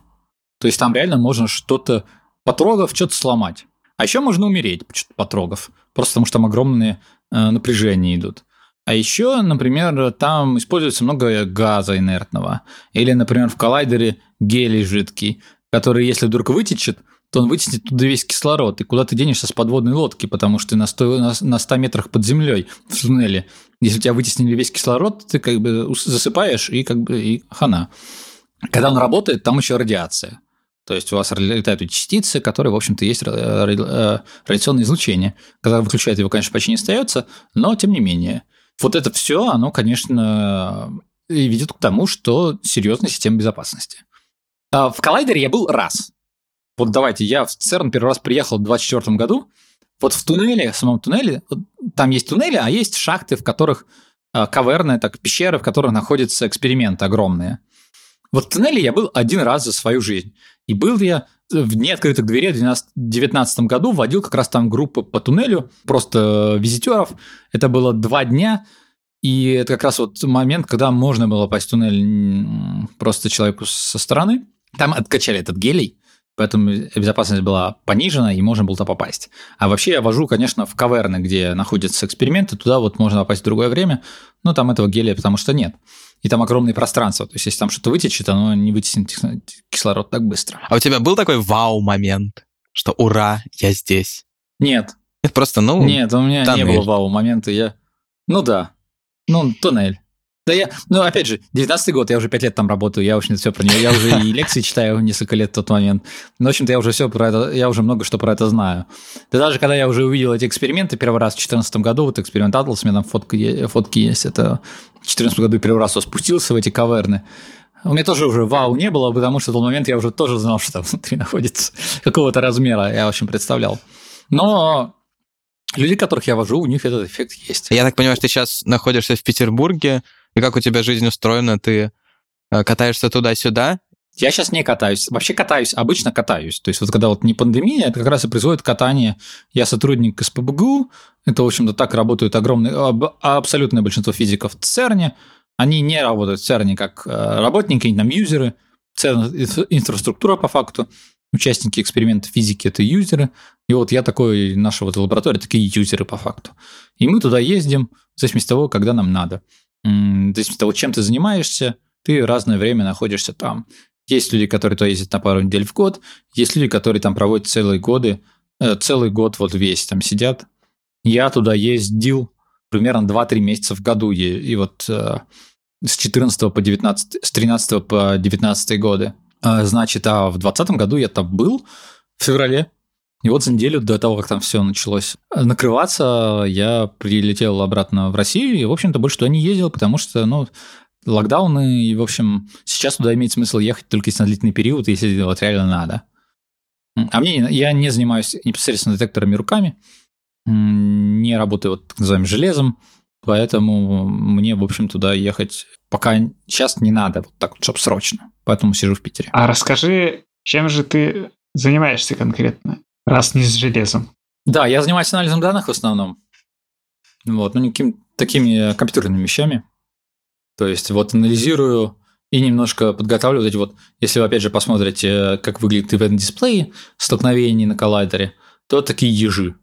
То есть там реально можно что-то потрогав, что-то сломать. А еще можно умереть, потрогав, просто потому что там огромные э, напряжения идут. А еще, например, там используется много газа инертного. Или, например, в коллайдере гелий жидкий, который, если вдруг вытечет, то он вытеснит туда весь кислород. И куда ты денешься с подводной лодки, потому что ты на 100, на 100 метрах под землей в туннеле. Если у тебя вытеснили весь кислород, ты как бы засыпаешь и как бы и хана. Когда он работает, там еще радиация. То есть у вас летают частицы, которые, в общем-то, есть э, радиационное излучение. Когда выключает его, конечно, почти не остается, но тем не менее. Вот это все, оно, конечно, ведет к тому, что серьезная система безопасности. А в коллайдере я был раз. Вот давайте, я в ЦЕРН первый раз приехал в 24 году. Вот в туннеле, в самом туннеле, там есть туннели, а есть шахты, в которых а, каверны, так, пещеры, в которых находятся эксперименты огромные. Вот в туннеле я был один раз за свою жизнь. И был я в неоткрытых дверей в 2019 году, водил как раз там группу по туннелю, просто визитеров. Это было два дня, и это как раз вот момент, когда можно было попасть в туннель просто человеку со стороны. Там откачали этот гелий, поэтому безопасность была понижена, и можно было туда попасть. А вообще я вожу, конечно, в каверны, где находятся эксперименты, туда вот можно попасть в другое время, но там этого гелия потому что нет и там огромные пространства. То есть, если там что-то вытечет, оно не вытеснит кислород так быстро. А у тебя был такой вау-момент, что ура, я здесь? Нет. Это просто, ну... Нет, у меня тоннель. не было вау-момента. Я... Ну да. Ну, туннель. Да я, ну, опять же, 19 год, я уже 5 лет там работаю, я, общем все про него, я уже и лекции читаю несколько лет в тот момент. Ну, в общем-то, я уже все про это, я уже много что про это знаю. Да даже когда я уже увидел эти эксперименты первый раз в 2014 году, вот эксперимент Atlas, у меня там фотки, фотки есть, это в 2014 году первый раз спустился в эти каверны. У меня тоже уже вау не было, потому что в тот момент я уже тоже знал, что там внутри находится какого-то размера, я, в общем, представлял. Но люди, которых я вожу, у них этот эффект есть. Я так понимаю, что ты сейчас находишься в Петербурге, и как у тебя жизнь устроена? Ты э, катаешься туда-сюда? Я сейчас не катаюсь. Вообще катаюсь, обычно катаюсь. То есть вот когда вот не пандемия, это как раз и происходит катание. Я сотрудник СПБГУ, это, в общем-то, так работают огромные, абсолютное большинство физиков в ЦЕРНе. Они не работают в ЦЕРНе как э, работники, там юзеры. ЦЕРН – инфраструктура по факту. Участники эксперимента физики – это юзеры. И вот я такой, наша вот лаборатория, такие юзеры по факту. И мы туда ездим в зависимости от того, когда нам надо зависимости от того, чем ты занимаешься, ты разное время находишься там. Есть люди, которые туда ездят на пару недель в год, есть люди, которые там проводят целые годы, э, целый год вот весь там сидят. Я туда ездил примерно 2-3 месяца в году, и, и вот э, с 14 по 19, с 13 по 19 годы. Э, значит, а в 2020 году я там был в феврале, и вот за неделю до того, как там все началось накрываться, я прилетел обратно в Россию, и, в общем-то, больше туда не ездил, потому что, ну, локдауны, и, в общем, сейчас туда имеет смысл ехать только если на длительный период, если вот реально надо. А мне, я не занимаюсь непосредственно детекторами руками, не работаю вот так называемым железом, поэтому мне, в общем, туда ехать пока сейчас не надо, вот так вот, чтобы срочно. Поэтому сижу в Питере. А расскажи, чем же ты занимаешься конкретно? Раз не с железом. Да, я занимаюсь анализом данных в основном. Вот, ну, никакими такими компьютерными вещами. То есть, вот анализирую и немножко подготавливаю вот эти вот, если вы опять же посмотрите, как выглядит event-дисплей столкновений на коллайдере, то такие ежи.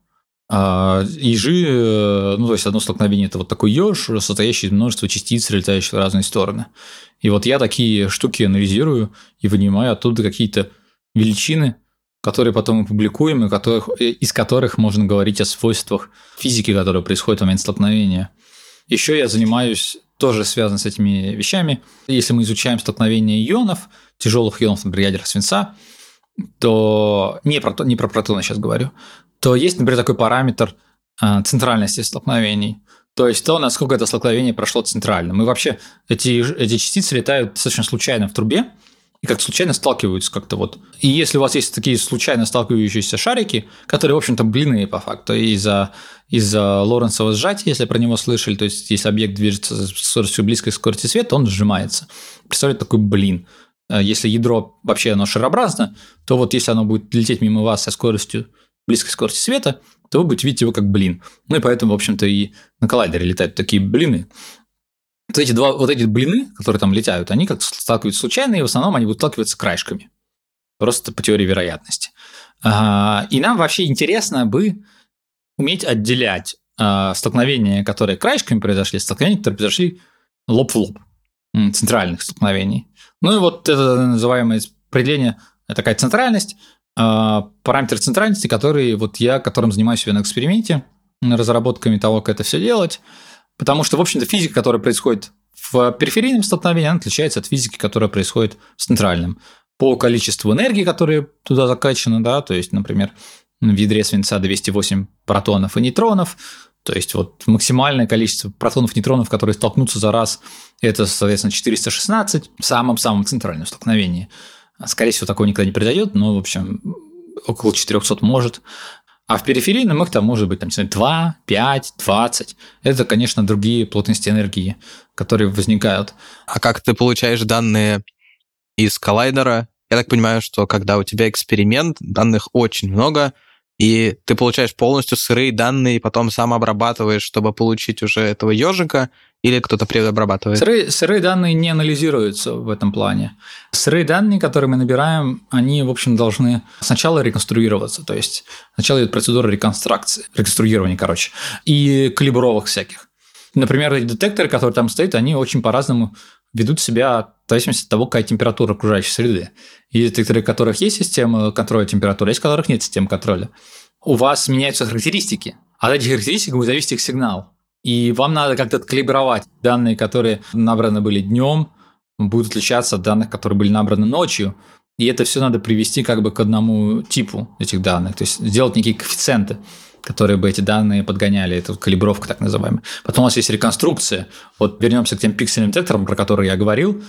А ежи, э, ну, то есть одно столкновение – это вот такой еж, состоящий из множества частиц, летающих в разные стороны. И вот я такие штуки анализирую и вынимаю оттуда какие-то величины, которые потом мы публикуем, и которых, из которых можно говорить о свойствах физики, которые происходят в момент столкновения. Еще я занимаюсь тоже связан с этими вещами. Если мы изучаем столкновение ионов, тяжелых ионов, например, ядер свинца, то не про, не про протоны сейчас говорю, то есть, например, такой параметр а, центральности столкновений. То есть то, насколько это столкновение прошло центрально. Мы вообще, эти, эти частицы летают достаточно случайно в трубе, и как случайно сталкиваются как-то вот. И если у вас есть такие случайно сталкивающиеся шарики, которые, в общем-то, блины по факту из-за из-за Лоренцева сжатия, если про него слышали, то есть если объект движется с скоростью близкой скорости света, он сжимается. Представляете такой блин. Э, если ядро вообще оно шарообразно, то вот если оно будет лететь мимо вас со скоростью близкой скорости света, то вы будете видеть его как блин. Ну и поэтому, в общем-то, и на коллайдере летают такие блины. Вот эти, два, вот эти блины, которые там летают, они как сталкиваются случайно, и в основном они будут сталкиваться краешками. Просто по теории вероятности. А, и нам вообще интересно бы уметь отделять а, столкновения, которые краешками произошли, столкновения, которые произошли лоб в лоб, центральных столкновений. Ну и вот это называемое определение, такая центральность, а, параметр центральности, который вот я, которым занимаюсь на эксперименте, разработками того, как это все делать, потому что, в общем-то, физика, которая происходит в периферийном столкновении, она отличается от физики, которая происходит в центральном. По количеству энергии, которая туда закачана, да, то есть, например, в ядре свинца 208 протонов и нейтронов, то есть вот максимальное количество протонов и нейтронов, которые столкнутся за раз, это, соответственно, 416 в самом-самом центральном столкновении. Скорее всего, такого никогда не произойдет, но, в общем, около 400 может. А в периферийном их там может быть там, 2, 5, 20. Это, конечно, другие плотности энергии, которые возникают. А как ты получаешь данные из коллайдера? Я так понимаю, что когда у тебя эксперимент, данных очень много, и ты получаешь полностью сырые данные, потом сам обрабатываешь, чтобы получить уже этого ежика, или кто-то преобрабатывает? Сырые, сырые данные не анализируются в этом плане. Сырые данные, которые мы набираем, они, в общем, должны сначала реконструироваться, то есть сначала идет процедура реконструкции, реконструирования, короче, и калибровок всяких. Например, эти детекторы, которые там стоят, они очень по-разному ведут себя в зависимости от того, какая температура окружающей среды. И детекторы, у которых есть система контроля температуры, есть у которых нет системы контроля. У вас меняются характеристики, от этих характеристик будет зависеть их сигнал. И вам надо как-то откалибровать данные, которые набраны были днем, будут отличаться от данных, которые были набраны ночью. И это все надо привести как бы к одному типу этих данных, то есть сделать некие коэффициенты которые бы эти данные подгоняли, это калибровка так называемая. Потом у вас есть реконструкция. Вот вернемся к тем пиксельным детекторам, про которые я говорил.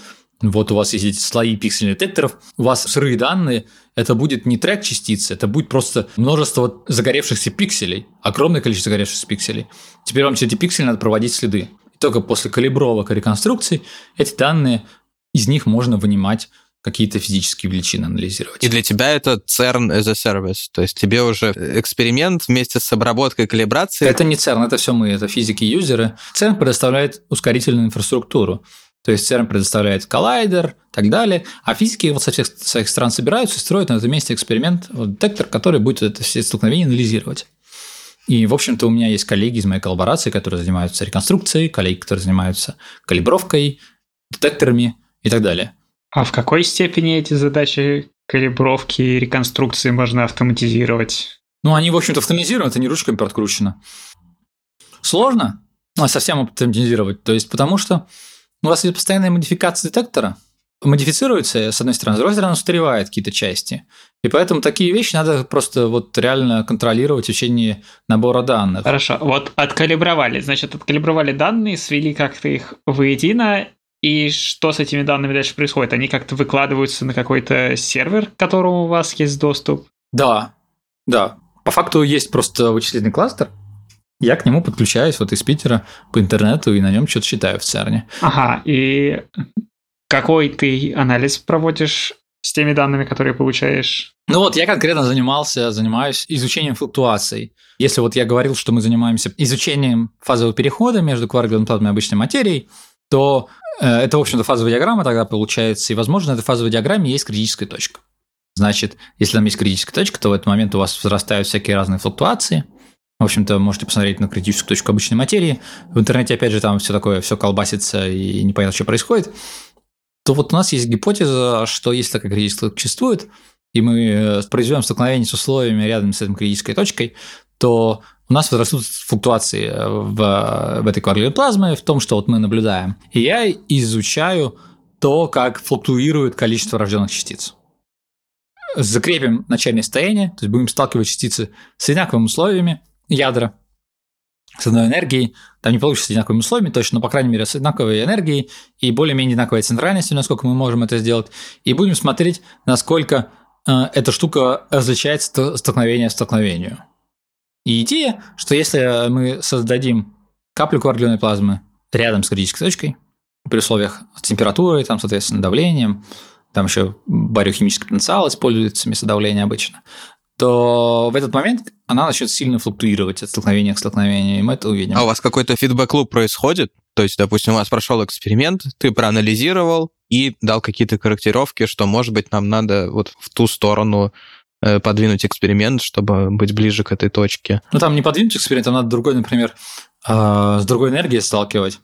Вот у вас есть эти слои пиксельных детекторов, у вас сырые данные, это будет не трек частицы, это будет просто множество загоревшихся пикселей, огромное количество загоревшихся пикселей. Теперь вам все эти пиксели надо проводить следы. И только после калибровок и реконструкций эти данные, из них можно вынимать какие-то физические величины анализировать. И для тебя это CERN as a service, то есть тебе уже эксперимент вместе с обработкой калибрации. Это не CERN, это все мы, это физики-юзеры. CERN предоставляет ускорительную инфраструктуру. То есть CERN предоставляет коллайдер и так далее, а физики вот со всех своих стран собираются и строят на этом месте эксперимент, вот, детектор, который будет это все столкновения анализировать. И, в общем-то, у меня есть коллеги из моей коллаборации, которые занимаются реконструкцией, коллеги, которые занимаются калибровкой, детекторами и так далее. А в какой степени эти задачи калибровки и реконструкции можно автоматизировать? Ну, они, в общем-то, автоматизированы, это не ручками подкручено. Сложно ну, совсем автоматизировать, то есть потому что у вас есть постоянная модификация детектора, модифицируется, с одной стороны, с другой стороны, устаревает какие-то части. И поэтому такие вещи надо просто вот реально контролировать в течение набора данных. Хорошо, вот откалибровали, значит, откалибровали данные, свели как-то их воедино, и что с этими данными дальше происходит? Они как-то выкладываются на какой-то сервер, к которому у вас есть доступ? Да, да. По факту есть просто вычислительный кластер. Я к нему подключаюсь вот из Питера по интернету и на нем что-то считаю в ЦЕРНе. Ага, и какой ты анализ проводишь с теми данными, которые получаешь? Ну вот, я конкретно занимался, занимаюсь изучением флуктуаций. Если вот я говорил, что мы занимаемся изучением фазового перехода между плазмой и обычной материей, то Э, это, в общем-то, фазовая диаграмма тогда получается, и, возможно, на этой фазовой диаграмме есть критическая точка. Значит, если там есть критическая точка, то в этот момент у вас возрастают всякие разные флуктуации. В общем-то, можете посмотреть на критическую точку обычной материи. В интернете, опять же, там все такое, все колбасится и непонятно, что происходит. То вот у нас есть гипотеза, что если такая критическая существует, и мы э, произведем столкновение с условиями рядом с этой критической точкой, то у нас возрастут флуктуации в, в этой кварковой плазме, в том, что вот мы наблюдаем. И я изучаю то, как флуктуирует количество рожденных частиц. Закрепим начальное состояние, то есть будем сталкивать частицы с одинаковыми условиями ядра, с одной энергией, там не получится с одинаковыми условиями точно, но, по крайней мере, с одинаковой энергией и более-менее одинаковой центральностью, насколько мы можем это сделать, и будем смотреть, насколько э, эта штука различается столкновение столкновению. И идея, что если мы создадим каплю коагулированной плазмы рядом с критической точкой, при условиях температуры, там, соответственно, давлением, там еще бариохимический потенциал используется вместо давления обычно, то в этот момент она начнет сильно флуктуировать от столкновения к столкновению, и мы это увидим. А у вас какой-то фидбэк-клуб происходит? То есть, допустим, у вас прошел эксперимент, ты проанализировал и дал какие-то корректировки, что, может быть, нам надо вот в ту сторону э, подвинуть эксперимент, чтобы быть ближе к этой точке. Ну, там не подвинуть эксперимент, там надо другой, например, а, с другой энергией сталкивать.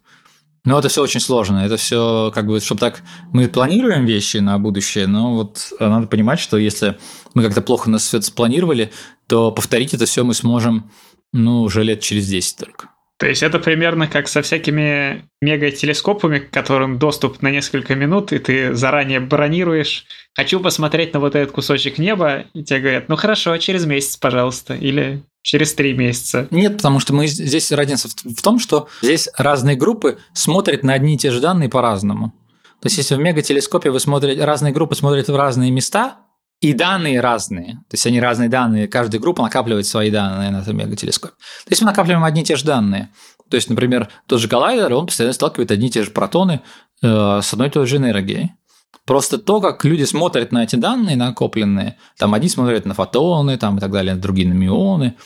Но это все очень сложно. Это все как бы, чтобы так... Мы планируем вещи на будущее, но вот надо понимать, что если мы как-то плохо нас все спланировали, то повторить это все мы сможем, ну, уже лет через 10 только. То есть это примерно как со всякими мегателескопами, к которым доступ на несколько минут, и ты заранее бронируешь. Хочу посмотреть на вот этот кусочек неба, и тебе говорят, ну хорошо, через месяц, пожалуйста, или через три месяца. Нет, потому что мы здесь разница в том, что здесь разные группы смотрят на одни и те же данные по-разному. То есть, если в мегателескопе вы смотрите, разные группы смотрят в разные места, и данные разные. То есть они разные данные, каждая группа накапливает свои данные на этом мегателескопе. То есть мы накапливаем одни и те же данные. То есть, например, тот же коллайдер, он постоянно сталкивает одни и те же протоны э, с одной и той же энергией. Просто то, как люди смотрят на эти данные накопленные, там одни смотрят на фотоны там, и так далее, другие на мионы,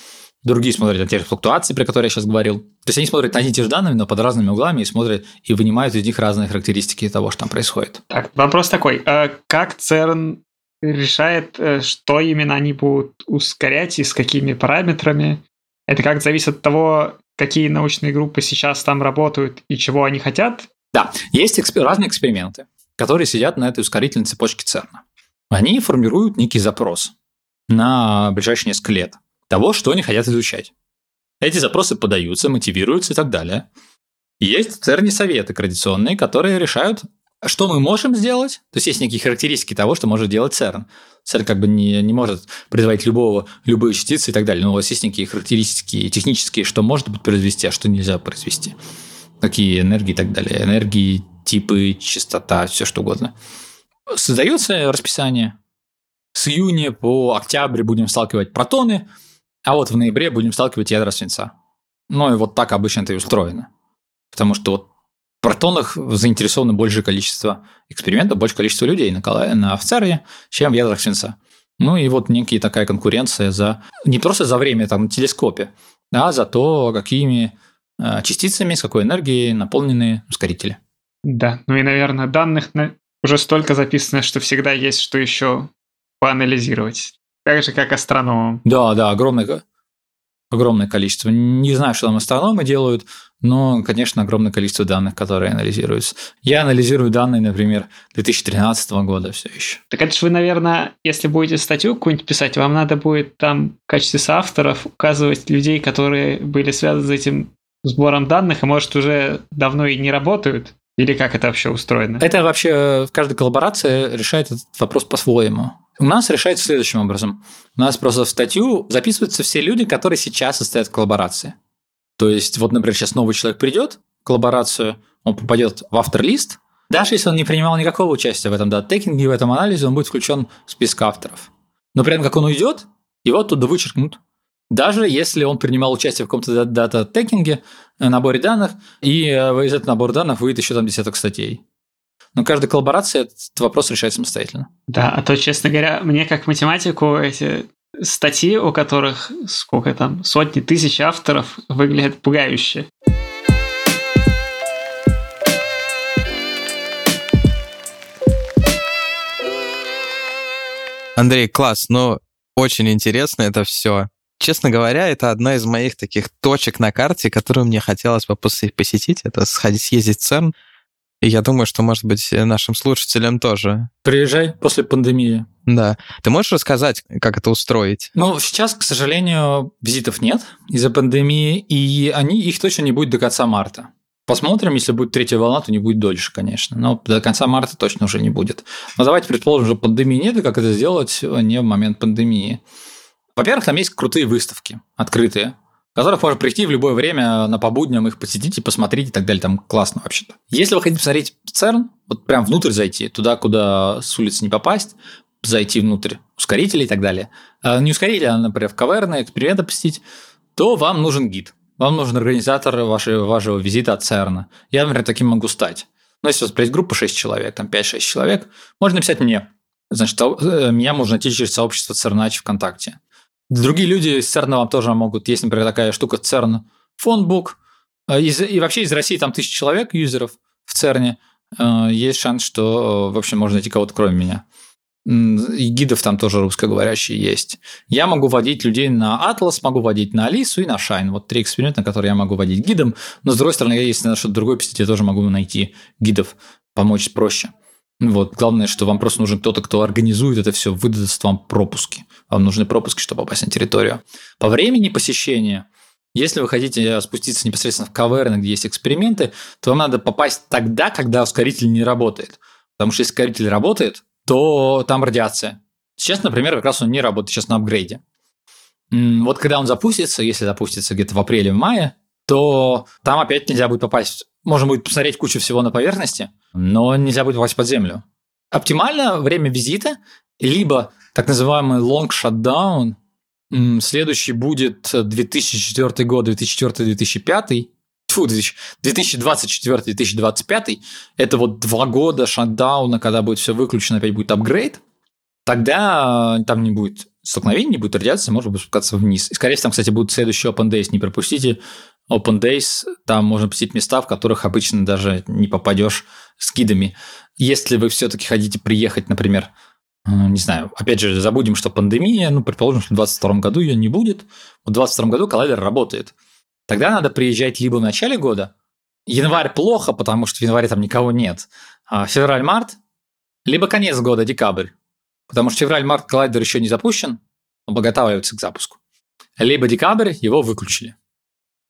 другие смотрят на те же флуктуации, про которые я сейчас говорил. То есть они смотрят на одни и те же данные, но под разными углами и смотрят и вынимают из них разные характеристики того, что там происходит. Так, вопрос такой. А как ЦЕРН решает, э, что именно они будут ускорять и с какими параметрами. Это как зависит от того, какие научные группы сейчас там работают и чего они хотят? Да, есть эксп... разные эксперименты, которые сидят на этой ускорительной цепочке ЦЕРНа. Они формируют некий запрос на ближайшие несколько лет того, что они хотят изучать. Эти запросы подаются, мотивируются и так далее. Есть в ЦЕРНе советы традиционные, которые решают, что мы можем сделать? То есть есть некие характеристики того, что может делать ЦЕРН. ЦЕРН как бы не, не может производить любого, любые частицы и так далее. Но у вас есть некие характеристики технические, что может быть произвести, а что нельзя произвести. Какие энергии и так далее. Энергии, типы, частота, все что угодно. Создается расписание. С июня по октябрь будем сталкивать протоны, а вот в ноябре будем сталкивать ядра свинца. Ну и вот так обычно это и устроено. Потому что вот протонах заинтересовано большее количество экспериментов, большее количество людей на, на ФЦРе, чем в ядрах свинца. Ну и вот некие такая конкуренция за не просто за время там на телескопе, а за то, какими э, частицами, с какой энергией наполнены ускорители. Да, ну и, наверное, данных уже столько записано, что всегда есть что еще поанализировать. Так же, как астрономам. Да, да, огромное, огромное количество. Не знаю, что там астрономы делают, но, конечно, огромное количество данных, которые анализируются. Я анализирую данные, например, 2013 года все еще. Так это же вы, наверное, если будете статью какую-нибудь писать, вам надо будет там в качестве соавторов указывать людей, которые были связаны с этим сбором данных, и, может, уже давно и не работают. Или как это вообще устроено? Это вообще в каждой коллаборации решает этот вопрос по-своему. У нас решается следующим образом. У нас просто в статью записываются все люди, которые сейчас состоят в коллаборации. То есть, вот, например, сейчас новый человек придет в коллаборацию, он попадет в автор-лист, даже если он не принимал никакого участия в этом дата-текинге, в этом анализе, он будет включен в список авторов. Но при этом, как он уйдет, его оттуда вычеркнут. Даже если он принимал участие в каком-то дата-текинге, э, наборе данных, и э, из этого набора данных выйдет еще там десяток статей. Но каждая коллаборация этот вопрос решает самостоятельно. Да, а то, честно говоря, мне как математику эти статьи, у которых сколько там, сотни тысяч авторов, выглядят пугающе. Андрей, класс, ну, очень интересно это все. Честно говоря, это одна из моих таких точек на карте, которую мне хотелось бы посетить. Это сходить, съездить в ЦЕРН. И я думаю, что, может быть, нашим слушателям тоже. Приезжай после пандемии. Да. Ты можешь рассказать, как это устроить? Ну, сейчас, к сожалению, визитов нет из-за пандемии, и они, их точно не будет до конца марта. Посмотрим, если будет третья волна, то не будет дольше, конечно. Но до конца марта точно уже не будет. Но давайте предположим, что пандемии нет, и как это сделать не в момент пандемии. Во-первых, там есть крутые выставки, открытые, которых можно прийти в любое время на побудням, их посетить и посмотреть и так далее. Там классно вообще-то. Если вы хотите посмотреть ЦЕРН, вот прям внутрь зайти, туда, куда с улицы не попасть, зайти внутрь ускорителей и так далее, а не ускорители, а, например, в каверны, эксперименты посетить, то вам нужен гид. Вам нужен организатор вашего, вашего визита от ЦЕРНа. Я, например, таким могу стать. Но если у вас есть группа 6 человек, там 5-6 человек, можно написать мне. Значит, э, меня можно найти через сообщество ЦЕРНач ВКонтакте. Другие люди из ЦЕРНа вам тоже могут. Есть, например, такая штука ЦЕРН фондбук. А и вообще из России там тысяча человек, юзеров в ЦЕРНе. Э, есть шанс, что, в общем, можно найти кого-то кроме меня. И гидов там тоже русскоговорящие есть. Я могу водить людей на Atlas, могу водить на Алису и на Shine. Вот три эксперимента, на которые я могу водить гидом. Но, с другой стороны, если на что-то другое писать, я тоже могу найти гидов, помочь проще. Вот. Главное, что вам просто нужен кто-то, кто организует это все, выдаст вам пропуски. Вам нужны пропуски, чтобы попасть на территорию. По времени посещения, если вы хотите спуститься непосредственно в каверны, где есть эксперименты, то вам надо попасть тогда, когда ускоритель не работает. Потому что если ускоритель работает, то там радиация. Сейчас, например, как раз он не работает, сейчас на апгрейде. Вот когда он запустится, если запустится где-то в апреле-мае, то там опять нельзя будет попасть. Можно будет посмотреть кучу всего на поверхности, но нельзя будет попасть под землю. Оптимально время визита, либо так называемый long shutdown, следующий будет 2004 год, 2004-2005, Фу, 2024-2025, это вот два года шатдауна, когда будет все выключено, опять будет апгрейд, тогда там не будет столкновений, не будет радиации, можно будет спускаться вниз. И, скорее всего, там, кстати, будут следующие Open Days, не пропустите. Open Days, там можно посетить места, в которых обычно даже не попадешь с гидами. Если вы все-таки хотите приехать, например, э, не знаю, опять же, забудем, что пандемия, ну, предположим, что в 2022 году ее не будет. В 2022 году коллайдер работает. Тогда надо приезжать либо в начале года, январь плохо, потому что в январе там никого нет, а февраль-март, либо конец года, декабрь, потому что февраль-март коллайдер еще не запущен, он подготавливается к запуску. Либо декабрь, его выключили.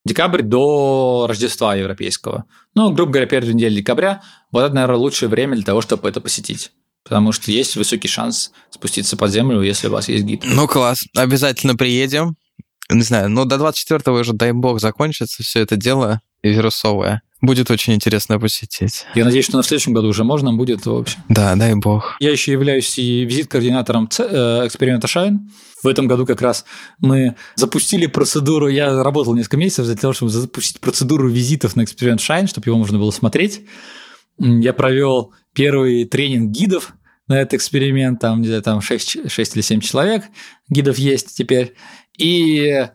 Декабрь до Рождества европейского. Ну, грубо говоря, первую неделю декабря. Вот это, наверное, лучшее время для того, чтобы это посетить. Потому что есть высокий шанс спуститься под землю, если у вас есть гид. Ну, класс. Обязательно приедем не знаю, но до 24-го уже, дай бог, закончится все это дело вирусовое. Будет очень интересно посетить. Я надеюсь, что на следующем году уже можно будет, в общем. Да, дай бог. Я еще являюсь и визит-координатором э, эксперимента Shine. В этом году как раз мы запустили процедуру, я работал несколько месяцев для того, чтобы запустить процедуру визитов на эксперимент Shine, чтобы его можно было смотреть. Я провел первый тренинг гидов на этот эксперимент, там, где там 6, 6 или 7 человек гидов есть теперь. И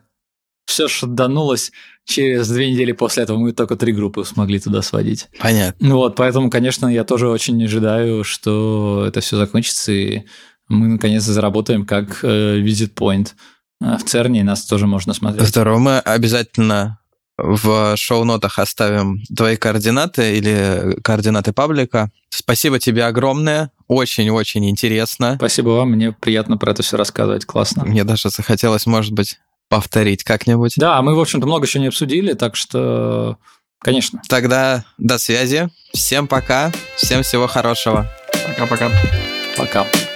все шатанулось через две недели после этого. Мы только три группы смогли туда сводить. Понятно. Ну вот, поэтому, конечно, я тоже очень ожидаю, что это все закончится, и мы наконец-то заработаем как э, visit point э, в ЦЕРНе, и нас тоже можно смотреть. Здорово. Мы обязательно в шоу-нотах оставим твои координаты или координаты паблика. Спасибо тебе огромное. Очень-очень интересно. Спасибо вам. Мне приятно про это все рассказывать. Классно. Мне даже захотелось, может быть, повторить как-нибудь. Да, мы, в общем-то, много еще не обсудили, так что, конечно. Тогда до связи. Всем пока. Всем всего хорошего. Пока-пока. Пока. -пока. пока.